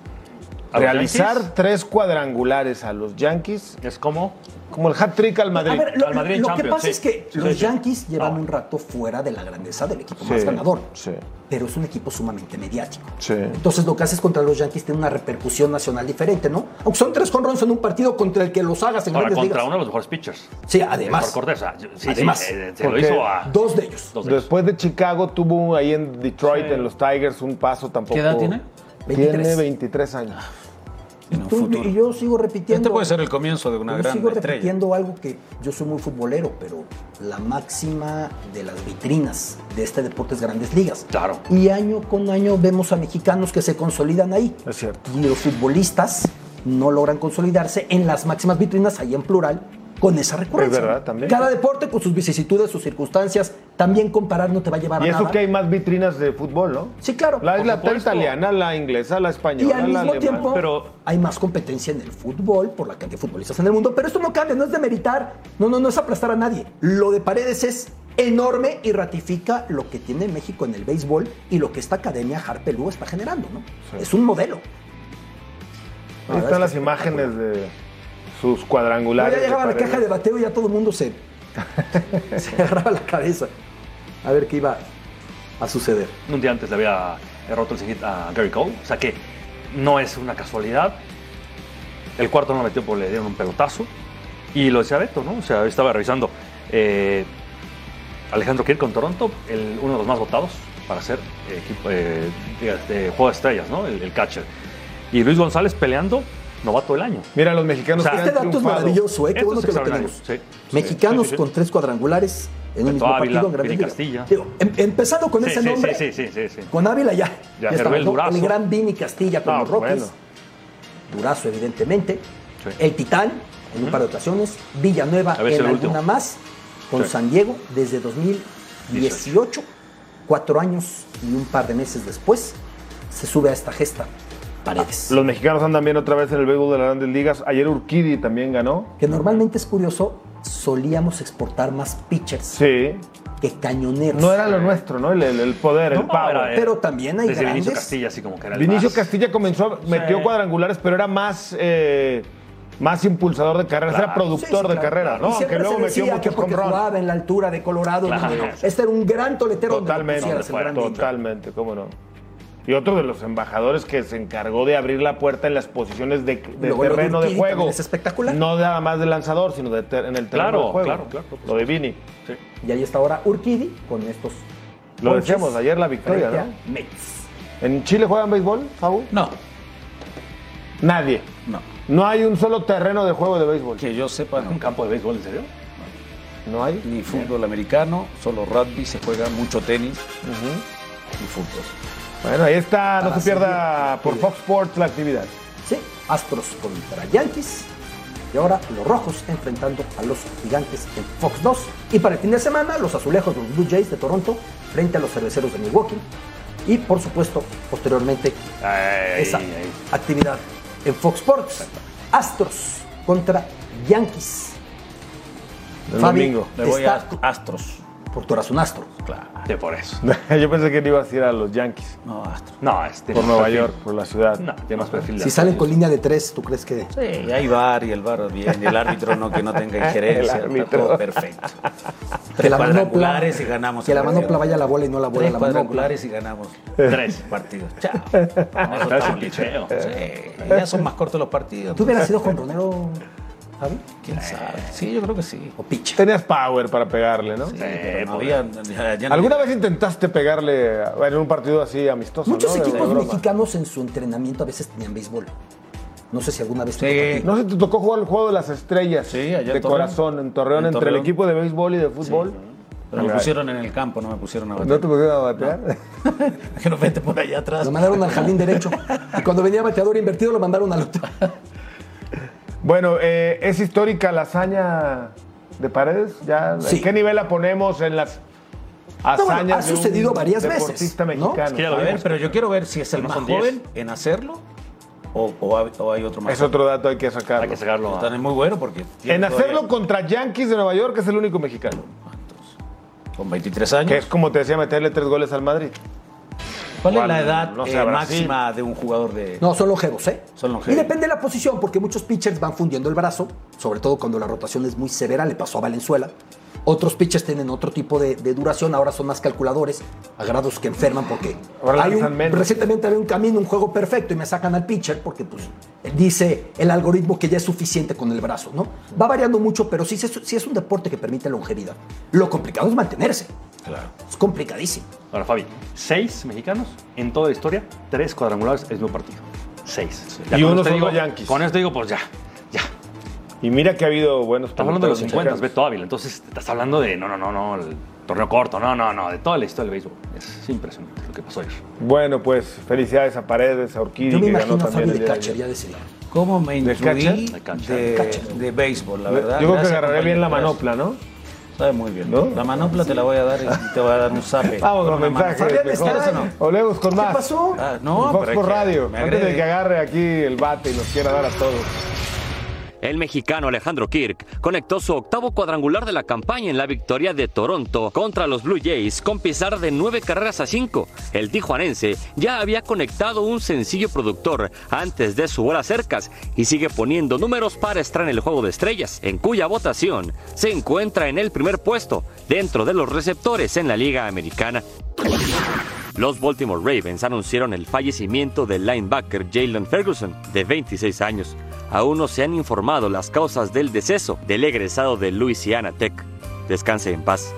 ¿A los realizar Yankees? tres cuadrangulares a los Yankees, Es como. como el hat trick al Madrid. A ver, lo, Al Madrid en lo que pasa sí. es que Sí, los sí, sí. Yankees llevan No. un rato fuera de la grandeza del equipo Sí, más ganador. sí. Pero es un equipo sumamente mediático. Sí. Entonces lo que haces contra los Yankees tiene una repercusión nacional diferente, ¿no? Aunque son tres honrones en un partido contra el que los hagas en Ahora grandes contra ligas. uno de los mejores pitchers. Sí, además. Por Cortés. Sí, Además, sí, eh, se lo hizo a. Dos de ellos. dos de ellos. Después de Chicago tuvo ahí en Detroit, Sí. en los Tigers, un paso tampoco. ¿Qué edad tiene? Tiene 23. 23 años. En un Tú- futuro. y yo sigo repitiendo. Este puede ser el comienzo de una yo gran sigo estrella. repitiendo algo que yo soy muy futbolero, pero la máxima de las vitrinas de este deporte es Grandes Ligas. Claro. Y año con año vemos a mexicanos que se consolidan ahí. Es cierto. Y los futbolistas no logran consolidarse en las máximas vitrinas, ahí en plural, con esa recurrencia. Es verdad, también. Cada deporte con sus vicisitudes, sus circunstancias, también comparar no te va a llevar Y a eso nada. que hay más vitrinas de fútbol, ¿no? Sí, claro. La, italiana, la inglesa, la Y española, al la mismo alemana. tiempo pero- hay más competencia en el fútbol por la cantidad de futbolistas en el mundo. Pero esto no cambia, no es demeritar, no, no, no es aplastar a nadie. Lo de Paredes es enorme y ratifica lo que tiene México en el béisbol y lo que esta academia Harpelú está generando, ¿no? Es un modelo. Ahí están las imágenes de sus cuadrangulares. ya llegaba la caja de bateo y ya todo el mundo se, se agarraba la cabeza a ver qué iba a suceder. Un día antes le había roto el seguit a Gary Cole. O sea que no es una casualidad. El cuarto no lo metió porque le dieron un pelotazo. Y lo decía Beto, ¿no? O sea, estaba revisando. eh, Alejandro Kirk con Toronto, el- uno de los más votados para ser equipo, eh, de juego de estrellas, ¿no? El, el catcher. Y Luis González peleando novato del año. Mira, los mexicanos O sea, que han Este dato es maravilloso, ¿eh? Qué Esto bueno es que lo tenemos. sí, Mexicanos sí, sí, sí. con tres cuadrangulares en un mismo Ávila, partido en Grandes Vini. Castilla. Digo, em- empezando con Sí, ese sí, nombre, sí, sí, sí, sí. con Ávila ya. Ya, ¿no? Durazo. El gran Vini Castilla con No, los Rockies. bueno. Durazo, evidentemente. Sí. El Titán, en un par de ocasiones. Villanueva en alguna último. más. Con Sí. San Diego desde 2018. Cuatro años y un par de meses después se sube a esta gesta. Paredes. Los mexicanos andan bien otra vez en el béisbol de las grandes ligas. Ayer Urquidi también ganó. Que normalmente es curioso, solíamos exportar más pitchers Sí. que cañoneros. No era lo nuestro, ¿no? El, el- el poder, el No, power. era- Pero también hay Desde Vinicio grandes. Castilla, así como que era el Vinicio más- Castilla comenzó, metió Sí. cuadrangulares, pero era más, eh, más impulsador de carreras, era Claro. productor Sí, sí, de claro, carreras, claro. ¿no? Aunque luego se metió que muchos porque con jugaba en la altura de Colorado. Claro. donde- Este era un gran toletero. donde Totalmente, el gran niño. totalmente, cómo no. Y otro de los embajadores que se encargó de abrir la puerta en las posiciones de, de Luego lo de terreno de juego. es espectacular. No nada más de lanzador, sino de ter- en el terreno Claro, de juego. claro, claro, por Lo de Vini. Sí. Y ahí está ahora Urquidi con estos. Lo decíamos ayer la victoria, ¿no? Mets. ¿En Chile juegan béisbol, Saúl? No, Nadie. no. No hay un solo terreno de juego de béisbol. Que yo sepa, ¿Un campo de béisbol, en serio? No hay. Ni fútbol americano, solo rugby, se juega mucho tenis y fútbol. Bueno, ahí está, no se pierda por. Fox Sports la actividad. Sí, Astros contra Yankees. Y ahora los rojos enfrentando a los gigantes en Fox 2. Y para el fin de semana, los azulejos, los Blue Jays de Toronto, frente a los cerveceros de Milwaukee. Y por supuesto, posteriormente, Ay, esa ay, actividad en Fox Sports. Astros contra Yankees. El Fabi, domingo. Le voy está- a Astros. Porque tú eras un astro. Claro. Sí, por eso. Yo pensé que le ibas a ir a los Yankees. No, Astro. No, este. Por Nueva York, por la ciudad. No, tiene más perfil. de Si salen con línea de tres, ¿tú crees que...? Sí, hay VAR y el VAR bien, y el árbitro no que no tenga injerencia, El árbitro. todo perfecto. Que la manopla, cuadrangulares y ganamos. que la manopla vaya a la bola y no la bola a Tres la manopla. cuadrangulares y ganamos Tres. partidos. Chao. No, Eso está un bien. picheo. Sí, ya son más cortos los partidos. ¿Tú hubieras sido jonronero, Javi? ¿Quién sabe? Sí, yo creo que sí. ¿O pitcher? Tenías power para pegarle, ¿no? Sí, pero no había, ya- ya no- ¿Alguna vez intentaste pegarle a- en un partido así amistoso? Muchos ¿no? De- de equipos broma. mexicanos en su entrenamiento a veces tenían béisbol. No sé si alguna vez... te Sí. tocó a ti. No sé, te tocó jugar el juego de las estrellas. Sí, allá en De Torreón. corazón, en Torreón, En entre Torreón. el equipo de béisbol y de fútbol. Pero me pusieron en el campo, no me pusieron a bater. ¿No te pusieron a batear? Que no vete por allá atrás. Lo mandaron al jardín derecho. Y cuando venía bateador invertido, lo mandaron al otro. Bueno, eh, ¿es histórica la hazaña de Paredes? ¿Ya, Sí. ¿En qué nivel la ponemos en las No, bueno, hazañas ha de un sucedido varias veces, deportista ¿no? mexicano? Lo ver, pero yo quiero ver si es el No más joven en hacerlo o, o hay, o hay otro más Es otro dato, hay que sacarlo. Hay que sacarlo. a- También muy bueno porque... En hacerlo todavía- contra Yankees de Nueva York es el único mexicano. Con 23 años. Que es como te decía, meterle tres goles al Madrid. ¿Cuál es la edad no sé, eh, máxima de un jugador de...? No, son longevos, ¿eh? Son longevos. Y depende de la posición, porque muchos pitchers van fundiendo el brazo, sobre todo cuando la rotación es muy severa, le pasó a Valenzuela. Otros pitchers tienen otro tipo de, de duración, ahora son más calculadores, agarrados que enferman porque Ahora hay un, menos. recientemente había un camino, un juego perfecto y me sacan al pitcher porque pues dice el algoritmo que ya es suficiente con el brazo, ¿no? Va variando mucho, pero sí, es- sí es un deporte que permite longevidad. Lo complicado es mantenerse. Claro. Es complicadísimo. Ahora, Fabi, seis mexicanos en toda la historia, tres cuadrangulares el mismo partido. Seis. Y uno son digo- los Yankees. Con esto digo, pues ya, ya. Y mira que ha habido buenos Estamos hablando de los peloteros 50, mexicanos. Beto Ávila. Entonces, estás hablando de, no, no, no, no, el torneo corto, no, no, no, de toda la historia del béisbol. Es impresionante lo que pasó ayer. Bueno, pues felicidades a Paredes, a Urquidi, Yo me que ganó imagino a también Fabi el de catcher, ya decidí. ¿Cómo me ¿De influí catcher? De de, de béisbol, la Yo verdad? creo que agarraré bien la manopla, ¿no? Sabe muy bien. ¿No? La manopla te la voy a dar y te voy a dar un zape. Vamos con Con mensajes. Volvemos con más. ¿Qué pasó? Ah, no, Fox por Radio. Antes de que agarre aquí el bate y nos quiera dar a todos. El mexicano Alejandro Kirk conectó su octavo cuadrangular de la campaña en la victoria de Toronto contra los Blue Jays con pesar de nueve carreras a cinco. El tijuanense ya había conectado un sencillo productor antes de su hora cercas y sigue poniendo números para estar en el juego de estrellas, en cuya votación se encuentra en el primer puesto dentro de los receptores en la Liga Americana. Los Baltimore Ravens anunciaron el fallecimiento del linebacker Jalen Ferguson, de 26 años. Aún no se han informado las causas del deceso del egresado de Louisiana Tech. Descanse en paz.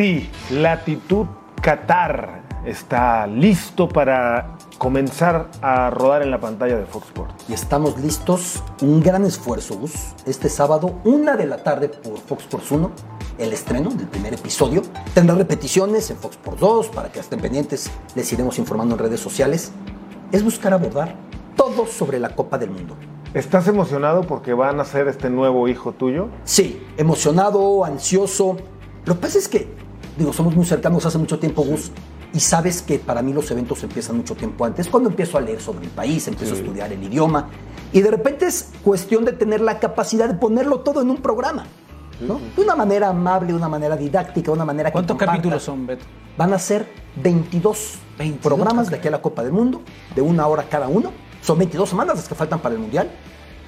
Lati, Latitud Qatar, está listo para comenzar a rodar en la pantalla de Fox Sports. Y estamos listos. Un gran esfuerzo, Gus. Este sábado, una de la tarde por Fox Sports 1, el estreno del primer episodio. Tendrá repeticiones en Fox Sports 2 para que estén pendientes. Les iremos informando en redes sociales. Es buscar abordar todo sobre la Copa del Mundo. ¿Estás emocionado porque van a ser este nuevo hijo tuyo? Sí, emocionado, ansioso. Lo que pasa es que, digo, somos muy cercanos hace mucho tiempo, Gus, y sabes que para mí los eventos empiezan mucho tiempo antes. Cuando empiezo a leer sobre el país, empiezo a estudiar el idioma, y de repente es cuestión de tener la capacidad de ponerlo todo en un programa. ¿no? De una manera amable, de una manera didáctica, de una manera que ¿Cuántos comparta. capítulos son, Beto? Van a ser 22, 22, programas de aquí a la Copa del Mundo, de una hora cada uno. Son 22 semanas las que faltan para el Mundial.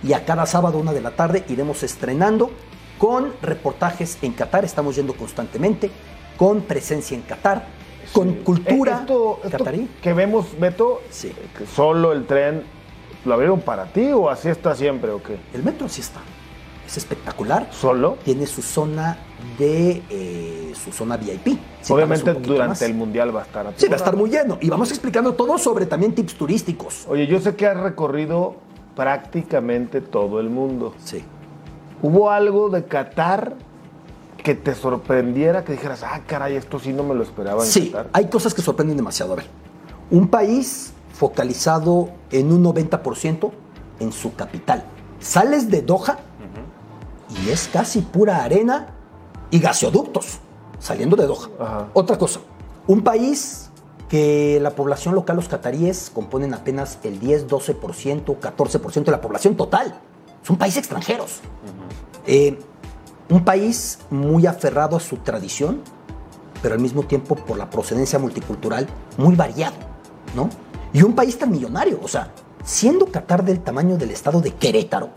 Y a cada sábado, una de la tarde, iremos estrenando con reportajes en Qatar. Estamos yendo constantemente, con presencia en Qatar, con cultura Eh, esto, esto qatarí. que vemos, Beto, Sí. que solo el tren, ¿lo abrieron para ti o así está siempre o qué? El metro sí está. Es espectacular. ¿Solo? Tiene su zona de eh, su zona VIP. Si Obviamente durante más. el Mundial va a estar Sí, va a estar muy lleno. Y vamos explicando todo sobre también tips turísticos. Oye, yo sé que has recorrido prácticamente todo el mundo. Sí. ¿Hubo algo de Qatar que te sorprendiera, que dijeras, ah, caray, esto sí no me lo esperaba Sí, hay cosas que sorprenden demasiado. A ver, un país focalizado en un 90% en su capital. Sales de Doha y es casi pura arena y gaseoductos saliendo de Doha. Ajá. Otra cosa, un país que la población local, los cataríes, componen apenas el 10, 12%, 14% de la población total. Son países extranjeros. Eh, un país muy aferrado a su tradición, pero al mismo tiempo por la procedencia multicultural muy variado, ¿no? Y un país tan millonario, o sea, siendo Qatar del tamaño del estado de Querétaro,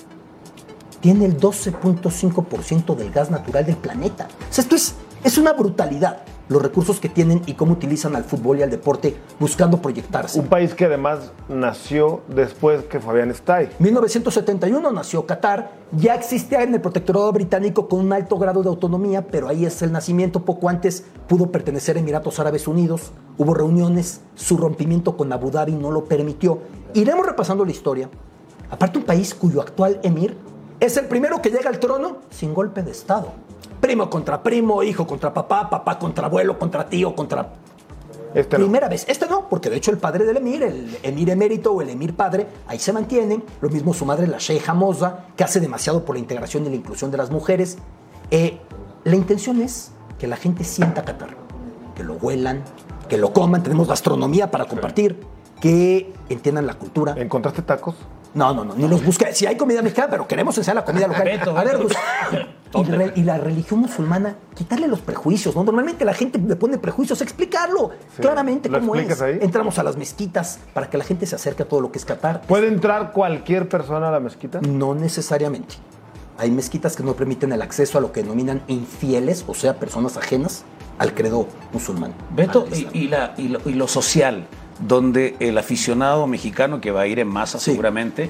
tiene el 12.5% del gas natural del planeta. O sea, esto es, es una brutalidad, los recursos que tienen y cómo utilizan al fútbol y al deporte buscando proyectarse. Un país que además nació después que Fabián Stay. 1971 nació Qatar, ya existía en el protectorado británico con un alto grado de autonomía, pero ahí es el nacimiento. Poco antes pudo pertenecer a Emiratos Árabes Unidos, hubo reuniones, su rompimiento con Abu Dhabi no lo permitió. Iremos repasando la historia. Aparte, un país cuyo actual emir es el primero que llega al trono sin golpe de Estado. Primo contra primo, hijo contra papá, papá contra abuelo, contra tío, contra Este no. Primera vez. Este no, porque de hecho el padre del emir, el emir emérito o el emir padre, ahí se mantiene. Lo mismo su madre, la Sheikha Moza, que hace demasiado por la integración y la inclusión de las mujeres. Eh, la intención es que la gente sienta Qatar, que lo huelan, que lo coman. Tenemos gastronomía para compartir, que entiendan la cultura. ¿Encontraste tacos? No, no, no, ni los busca. Si hay comida mexicana, pero queremos enseñar la comida local. Beto, a ver, Beto. Gus, y, re- y la religión musulmana, quitarle los prejuicios, ¿no? Normalmente la gente le pone prejuicios, explicarlo claramente ¿Lo cómo es. ahí? Entramos a las mezquitas para que la gente se acerque a todo lo que es Qatar. ¿Puede entrar cualquier persona a la mezquita? No necesariamente. Hay mezquitas que no permiten el acceso a lo que denominan infieles, o sea, personas ajenas al credo musulmán. Beto, y, la- y lo, y lo social, donde el aficionado mexicano que va a ir en masa Sí. seguramente,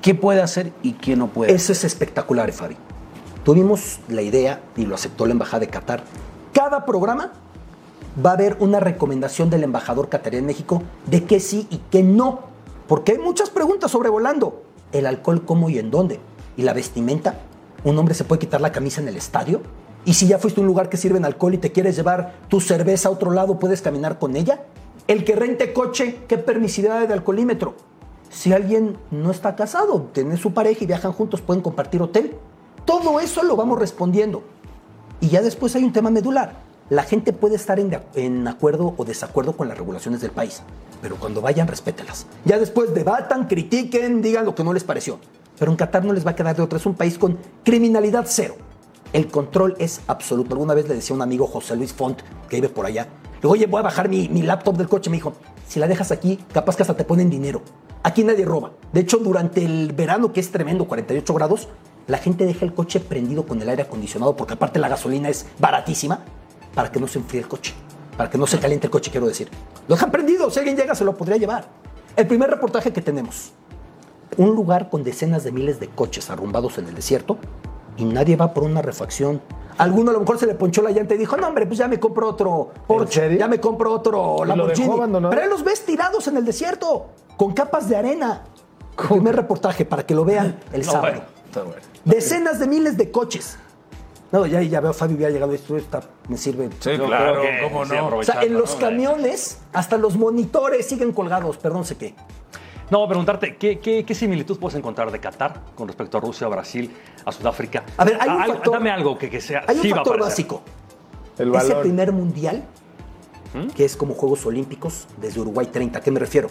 ¿qué puede hacer y qué no puede? Eso es espectacular, Fabi. Tuvimos la idea, y lo aceptó la Embajada de Qatar, cada programa va a haber una recomendación del embajador catarí en México de qué sí y qué no. Porque hay muchas preguntas sobrevolando. El alcohol, cómo y en dónde. Y la vestimenta. Un hombre se puede quitar la camisa en el estadio. Y si ya fuiste a un lugar que sirven alcohol y te quieres llevar tu cerveza a otro lado, ¿puedes caminar con ella? El que rente coche, ¿qué permisividad de alcoholímetro? Si alguien no está casado, tiene su pareja y viajan juntos, pueden compartir hotel. Todo eso lo vamos respondiendo. Y ya después hay un tema medular. La gente puede estar en, acuerdo o desacuerdo con las regulaciones del país, pero cuando vayan, respételas. Ya después debatan, critiquen, digan lo que no les pareció. Pero en Qatar no les va a quedar de otra. Es un país con criminalidad cero. El control es absoluto. Alguna vez le decía a un amigo José Luis Font, que vive por allá, le oye, voy a bajar mi, mi laptop del coche. Me dijo, si la dejas aquí, capaz que hasta te ponen dinero. Aquí nadie roba. De hecho, durante el verano, que es tremendo, 48 grados, la gente deja el coche prendido con el aire acondicionado, porque aparte la gasolina es baratísima, para que no se enfríe el coche. Para que no se caliente el coche, quiero decir. Lo dejan prendido. Si alguien llega, se lo podría llevar. El primer reportaje que tenemos. Un lugar con decenas de miles de coches arrumbados en el desierto y nadie va por una refacción. Alguno a lo mejor se le ponchó la llanta y dijo, no hombre, pues ya me compro otro Porsche, ya me compro otro Lamborghini. Pero ahí los ves tirados en el desierto, con capas de arena. El primer reportaje para que lo vean el No, sábado. bueno, está bueno. Decenas de miles de coches. No, ya, ya veo a Fabio, ya ha llegado esto, está, me sirve. Sí, Yo claro, creo que cómo sí, no. O sea, en los ¿no? camiones, hasta los monitores siguen colgados, perdón, sé qué. No, preguntarte, ¿qué, qué, qué similitud puedes encontrar de Qatar con respecto a Rusia, Brasil, a Sudáfrica? A ver, hay un Ah, algo- factor- Dame algo que, que sea. Hay un sí factor básico. El Ese valor. primer mundial, que es como Juegos Olímpicos desde Uruguay 30, ¿a qué me refiero?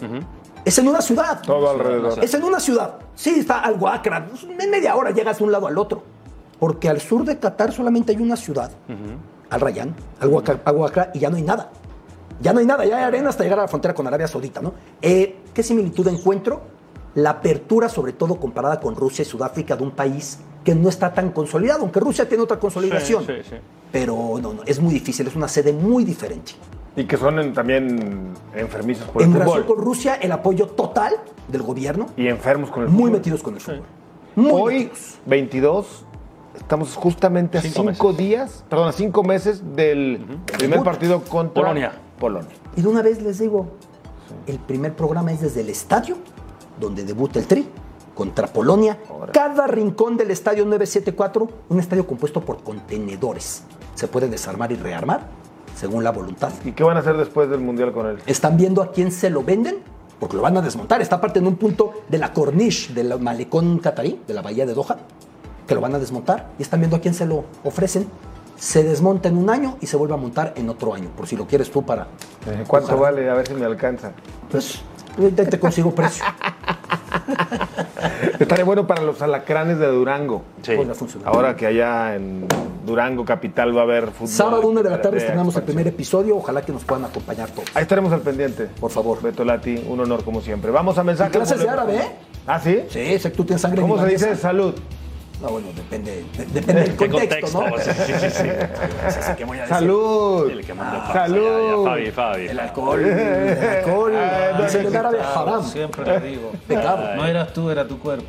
Es en una ciudad. Todo alrededor. Es en una ciudad. Sí, está algo acra. En media hora llegas de un lado al otro. Porque al sur de Qatar solamente hay una ciudad, Al Rayán, al Huaca- al Huacra, y ya no hay nada. Ya no hay nada, ya hay arena hasta llegar a la frontera con Arabia Saudita, ¿no? Eh, ¿Qué similitud encuentro? La apertura, sobre todo comparada con Rusia y Sudáfrica, de un país que no está tan consolidado, aunque Rusia tiene otra consolidación. Sí, sí, sí. Pero no, no, es muy difícil, es una sede muy diferente. Y que son en- también enfermizos por en el relación fútbol. con Rusia, el apoyo total del gobierno, Y enfermos con el muy fútbol. metidos con el fútbol. Muy Hoy, metidos. 22, estamos justamente a Cinco cinco, días, perdón, a cinco meses del primer partido contra Polonia. Polonia. Y de una vez les digo, el primer programa es desde el estadio donde debuta el Tri contra Polonia. Cada rincón del estadio 974, un estadio compuesto por contenedores. Se puede desarmar y rearmar según la voluntad. ¿Y qué van a hacer después del Mundial con él? Están viendo a quién se lo venden, porque lo van a desmontar. Está aparte en un punto de la corniche del malecón catarí, de la bahía de Doha, que lo van a desmontar y están viendo a quién se lo ofrecen. Se desmonta en un año y se vuelve a montar en otro año, por si lo quieres tú para... Eh, ¿Cuánto Ojalá. vale? A ver si me alcanza. Pues te consigo precio. Estaría bueno para los alacranes de Durango. Sí. Ahora que allá en Durango Capital va a haber fútbol. Sábado, una de la tarde, de estrenamos el primer episodio. Ojalá que nos puedan acompañar todos. Ahí estaremos al pendiente. Por favor. Beto Lati, un honor como siempre. Vamos a mensajes. clases de árabe, ¿eh? ¿Ah, sí? Sí, sé que tú tienes sangre ¿Cómo se dice salud? No, bueno, depende, de- depende del ¿Qué contexto, ¿no? Sí, sí, sí. sí. Así que voy a decir. Salud. Que paz. Salud. Ya, ya, Fabi, Fabi. El alcohol, el alcohol, Ah, no, árabe haram. Siempre le digo. Pecado. No eras tú, era tu cuerpo.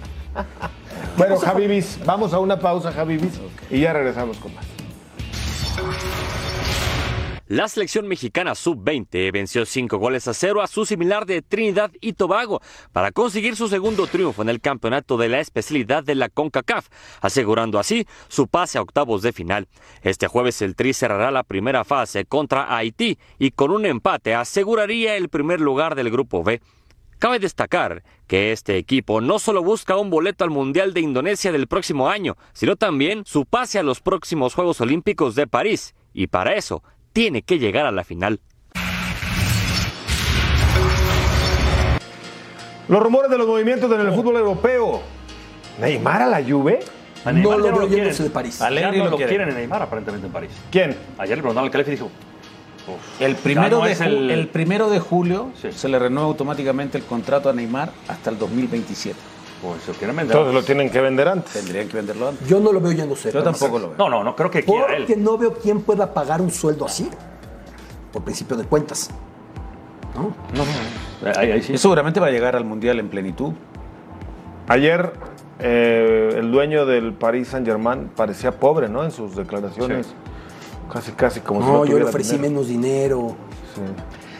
Bueno, Javibis, vamos a una pausa, Javibis, y ya regresamos con más. La selección mexicana sub-20 venció 5 goles a 0 a su similar de Trinidad y Tobago para conseguir su segundo triunfo en el campeonato de la especialidad de la CONCACAF, asegurando así su pase a octavos de final. Este jueves el Tri cerrará la primera fase contra Haití y con un empate aseguraría el primer lugar del grupo B. Cabe destacar que este equipo no solo busca un boleto al Mundial de Indonesia del próximo año, sino también su pase a los próximos Juegos Olímpicos de París, y para eso tiene que llegar a la final. Los rumores de los movimientos en el fútbol europeo. ¿Neymar a la Juve? A Neymar No lo quieren. de París. Ya no lo lo quiere. quieren en Neymar aparentemente en París. ¿Quién? Ayer le preguntaron al Calef y dijo, "Uf, El primero, no de, es ju- el- el primero de julio Sí. se le renueva automáticamente el contrato a Neymar hasta el 2027. Pues lo quieren vender. Entonces lo tienen que vender antes. Tendrían que venderlo antes. Yo no lo veo yéndose. Yo tampoco lo veo. No, no, no creo que quiera Porque él. no veo quién pueda pagar un sueldo así. Por principio de cuentas. ¿No? No, no, ahí, ahí sí. Y seguramente va a llegar al Mundial en plenitud. Ayer eh, el dueño del Paris Saint Germain parecía pobre, ¿no? En sus declaraciones. Casi, casi como si no No, yo le ofrecí dinero. menos dinero. Sí.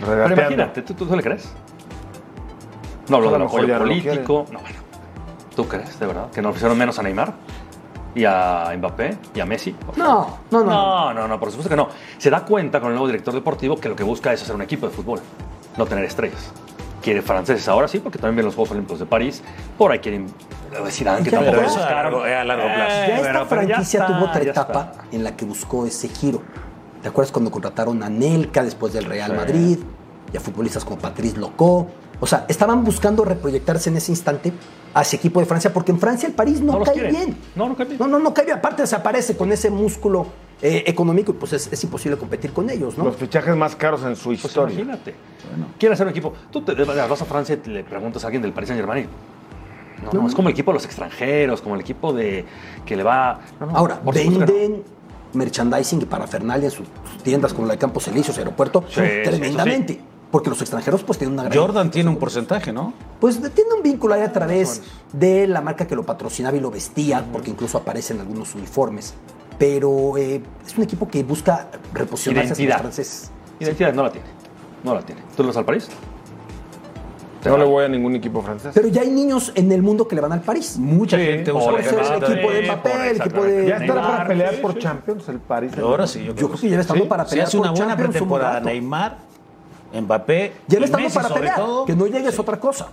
Pero imagínate, ¿tú, tú, le crees? No, lo A del lo mejor apoyo no político. No, bueno. ¿Tú crees, de verdad? ¿Que no ofrecieron menos a Neymar? ¿Y a Mbappé? ¿Y a Messi? No, no, no. No, no, no, por supuesto que no. Se da cuenta con el nuevo director deportivo que lo que busca es hacer un equipo de fútbol, no tener estrellas. Quiere franceses ahora sí, porque también ven los Juegos Olímpicos de París. Por ahí quieren decir que Ya, tampoco pero lo eso a largo- a largo plazo. Eh, Ya esta bueno, pero ya franquicia está, tuvo otra etapa está. en la que buscó ese giro. ¿Te acuerdas cuando contrataron a Nelka después del Real Madrid? Y a futbolistas como Patrice Locó. O sea, estaban buscando reproyectarse en ese instante hacia equipo de Francia, porque en Francia el París no, cae quieren. bien. No, no cae bien. No, no, no cae bien. Aparte se aparece con ese músculo eh, económico y pues es, es imposible competir con ellos, ¿no? Los fichajes más caros en su Pues historia. imagínate. Quieren hacer un equipo. Tú te vas a Francia y le preguntas a alguien del Paris Saint Germain. No, no, es como el equipo de los extranjeros, como el equipo de que le va. no, no, Ahora, venden merchandising y parafernalia en sus sus tiendas como la de Campos Elíseos, aeropuerto, Sí, sí, tremendamente. Porque los extranjeros pues tienen una gran... Jordan tiene un porcentaje, ¿no? Pues tiene un vínculo ahí a través de la marca que lo patrocinaba y lo vestía, porque incluso aparece en algunos uniformes. Pero eh, es un equipo que busca reposicionarse hacia los Identidad. franceses. Identidad no la tiene. No la tiene. ¿Tú le vas al París? No le voy a ningún equipo francés. Pero ya hay niños en el mundo que le van al París. Mucha Sí, gente usa el equipo de Mbappé, por el equipo exactamente. de... ya estará para pelear sí, por sí. Champions el París. Ahora sí, yo, Yo creo que ya le estamos para Si pelear hace una por buena Champions, un pretemporada rato. Neymar, Mbappé, Ya le y estamos Messi para pelear. todo. Que no llegue es otra cosa.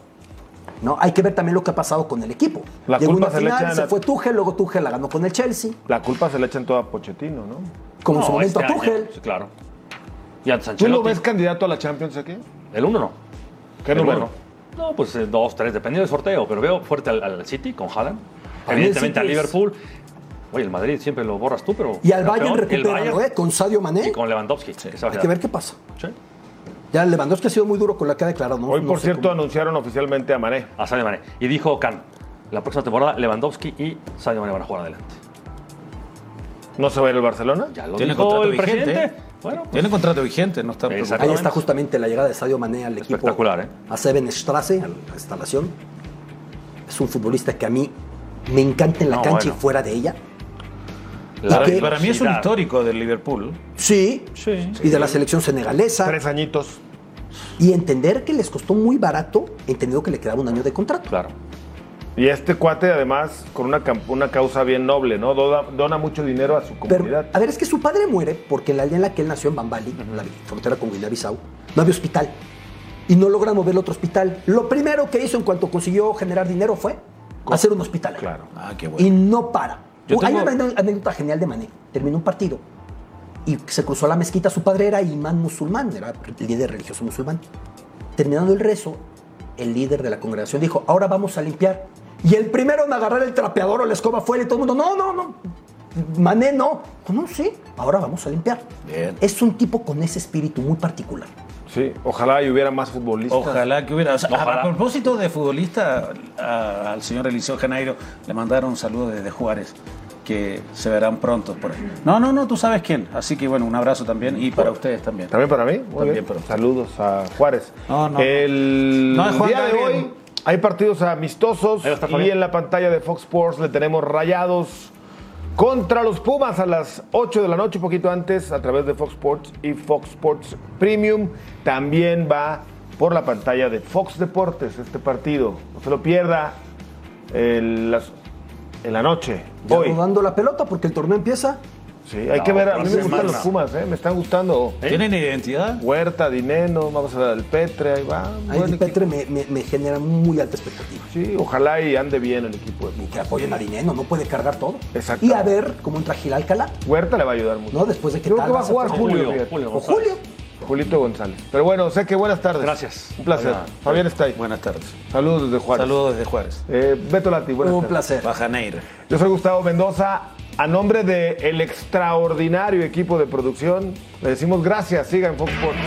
No, hay que ver también lo que ha pasado con el equipo. La Llegó culpa una se le final, echan se a- fue Tuchel, luego Tuchel la ganó con el Chelsea, La culpa se le echan toda a Pochettino, ¿no? como en su No, momento este a año, Tuchel. sí, claro. Y antes ¿Tú lo ves candidato a la Champions aquí? El uno no. ¿Qué El número? uno no. No, pues eh, dos, tres, dependiendo del sorteo. Pero veo fuerte al, al City con Haaland. Evidentemente al Liverpool. Oye, el Madrid siempre lo borras tú, pero. Y al Bayern Bayern ¿eh? Con Sadio Mané. Y con Lewandowski. que a Hay que ver qué pasa. Sí. Ya Lewandowski ha sido muy duro con la que ha declarado. ¿no? Hoy, No por sé cierto, cómo. anunciaron oficialmente a Mané. A Sadio Mané. Y dijo Can, la próxima temporada Lewandowski y Sadio Mané van a jugar adelante. ¿No se va a ir al Barcelona? Ya lo Tiene dijo contrato el vigente. presidente. Bueno, pues, Tiene contrato vigente, no está. Ahí está justamente la llegada de Sadio Mané al equipo. Espectacular, ¿eh? A Seven Strasse, a la instalación. Es un futbolista que a mí me encanta en la No, cancha bueno. y fuera de ella. Para, mí es un histórico del Liverpool. Sí. Sí. Y de la selección senegalesa. Tres añitos. Y entender que les costó muy barato, entendiendo que le quedaba un año de contrato. Claro. Y este cuate, además, con una, una causa bien noble, ¿no? Dona, dona mucho dinero a su Pero, comunidad. a ver, es que su padre muere porque en la aldea en la que él nació, en Bambali, la frontera con Guinea-Bissau, no había hospital. Y no logran mover otro hospital. Lo primero que hizo en cuanto consiguió generar dinero fue hacer un hospital. Claro. Ah, qué bueno. Y no para. Yo Hay tengo- una anécdota genial de Mané. Terminó un partido y se cruzó a la mezquita. Su padre era imán musulmán, era el líder religioso musulmán. Terminando el rezo, el líder de la congregación dijo, ahora vamos a limpiar. Y el primero en agarrar el trapeador o la escoba fue él y todo el mundo, no, no, no. Mané no. No, no, sí, ahora vamos a limpiar. Bien. Es un tipo con ese espíritu muy particular. Sí, ojalá y hubiera más futbolistas. Ojalá que hubiera. o sea, a- Ojalá. A, propósito de futbolista, a- al señor Eliseo Janeiro le mandaron un saludo desde Juárez, que se verán pronto por ahí. No, no, no, tú sabes quién. Así que bueno, un abrazo también y para ustedes también. ¿También para mí? Muy También bien. para. Saludos a Juárez. No, no. El No, es Juan día de hoy hay partidos amistosos y en la pantalla de Fox Sports le tenemos rayados contra los Pumas a las 8 de la noche, poquito antes, a través de Fox Sports y Fox Sports Premium. También va por la pantalla de Fox Deportes este partido. No se lo pierda el- las- en la noche. Ya Hoy. rodando la pelota porque el torneo empieza. Sí, hay que ver. A mí me gustan los. Pumas, ¿eh? me están gustando. ¿Tienen identidad? Huerta, Dineno, vamos a ver al Petre, ahí va. Ahí el Petre me, me- me genera muy alta expectativa. Sí, ojalá y ande bien el equipo. de Y que apoyen a Dineno, no puede cargar todo. Exacto. Y a ver cómo entra Gil Alcalá, Huerta le va a ayudar mucho. ¿no? Después de que Creo que va a jugar Julio, Julio, fíjate. Julio O. Julio. Julito González. Pero bueno, sé que buenas tardes. Gracias. Un placer. Hola. Fabián está ahí. Buenas tardes. Saludos desde Juárez. Saludos desde Juárez. Eh, Beto Lati, buenas Un tardes. placer. Bajaneiro. Yo soy Gustavo Mendoza. A nombre del extraordinario equipo de producción, le decimos gracias. Sigan Fox Sports.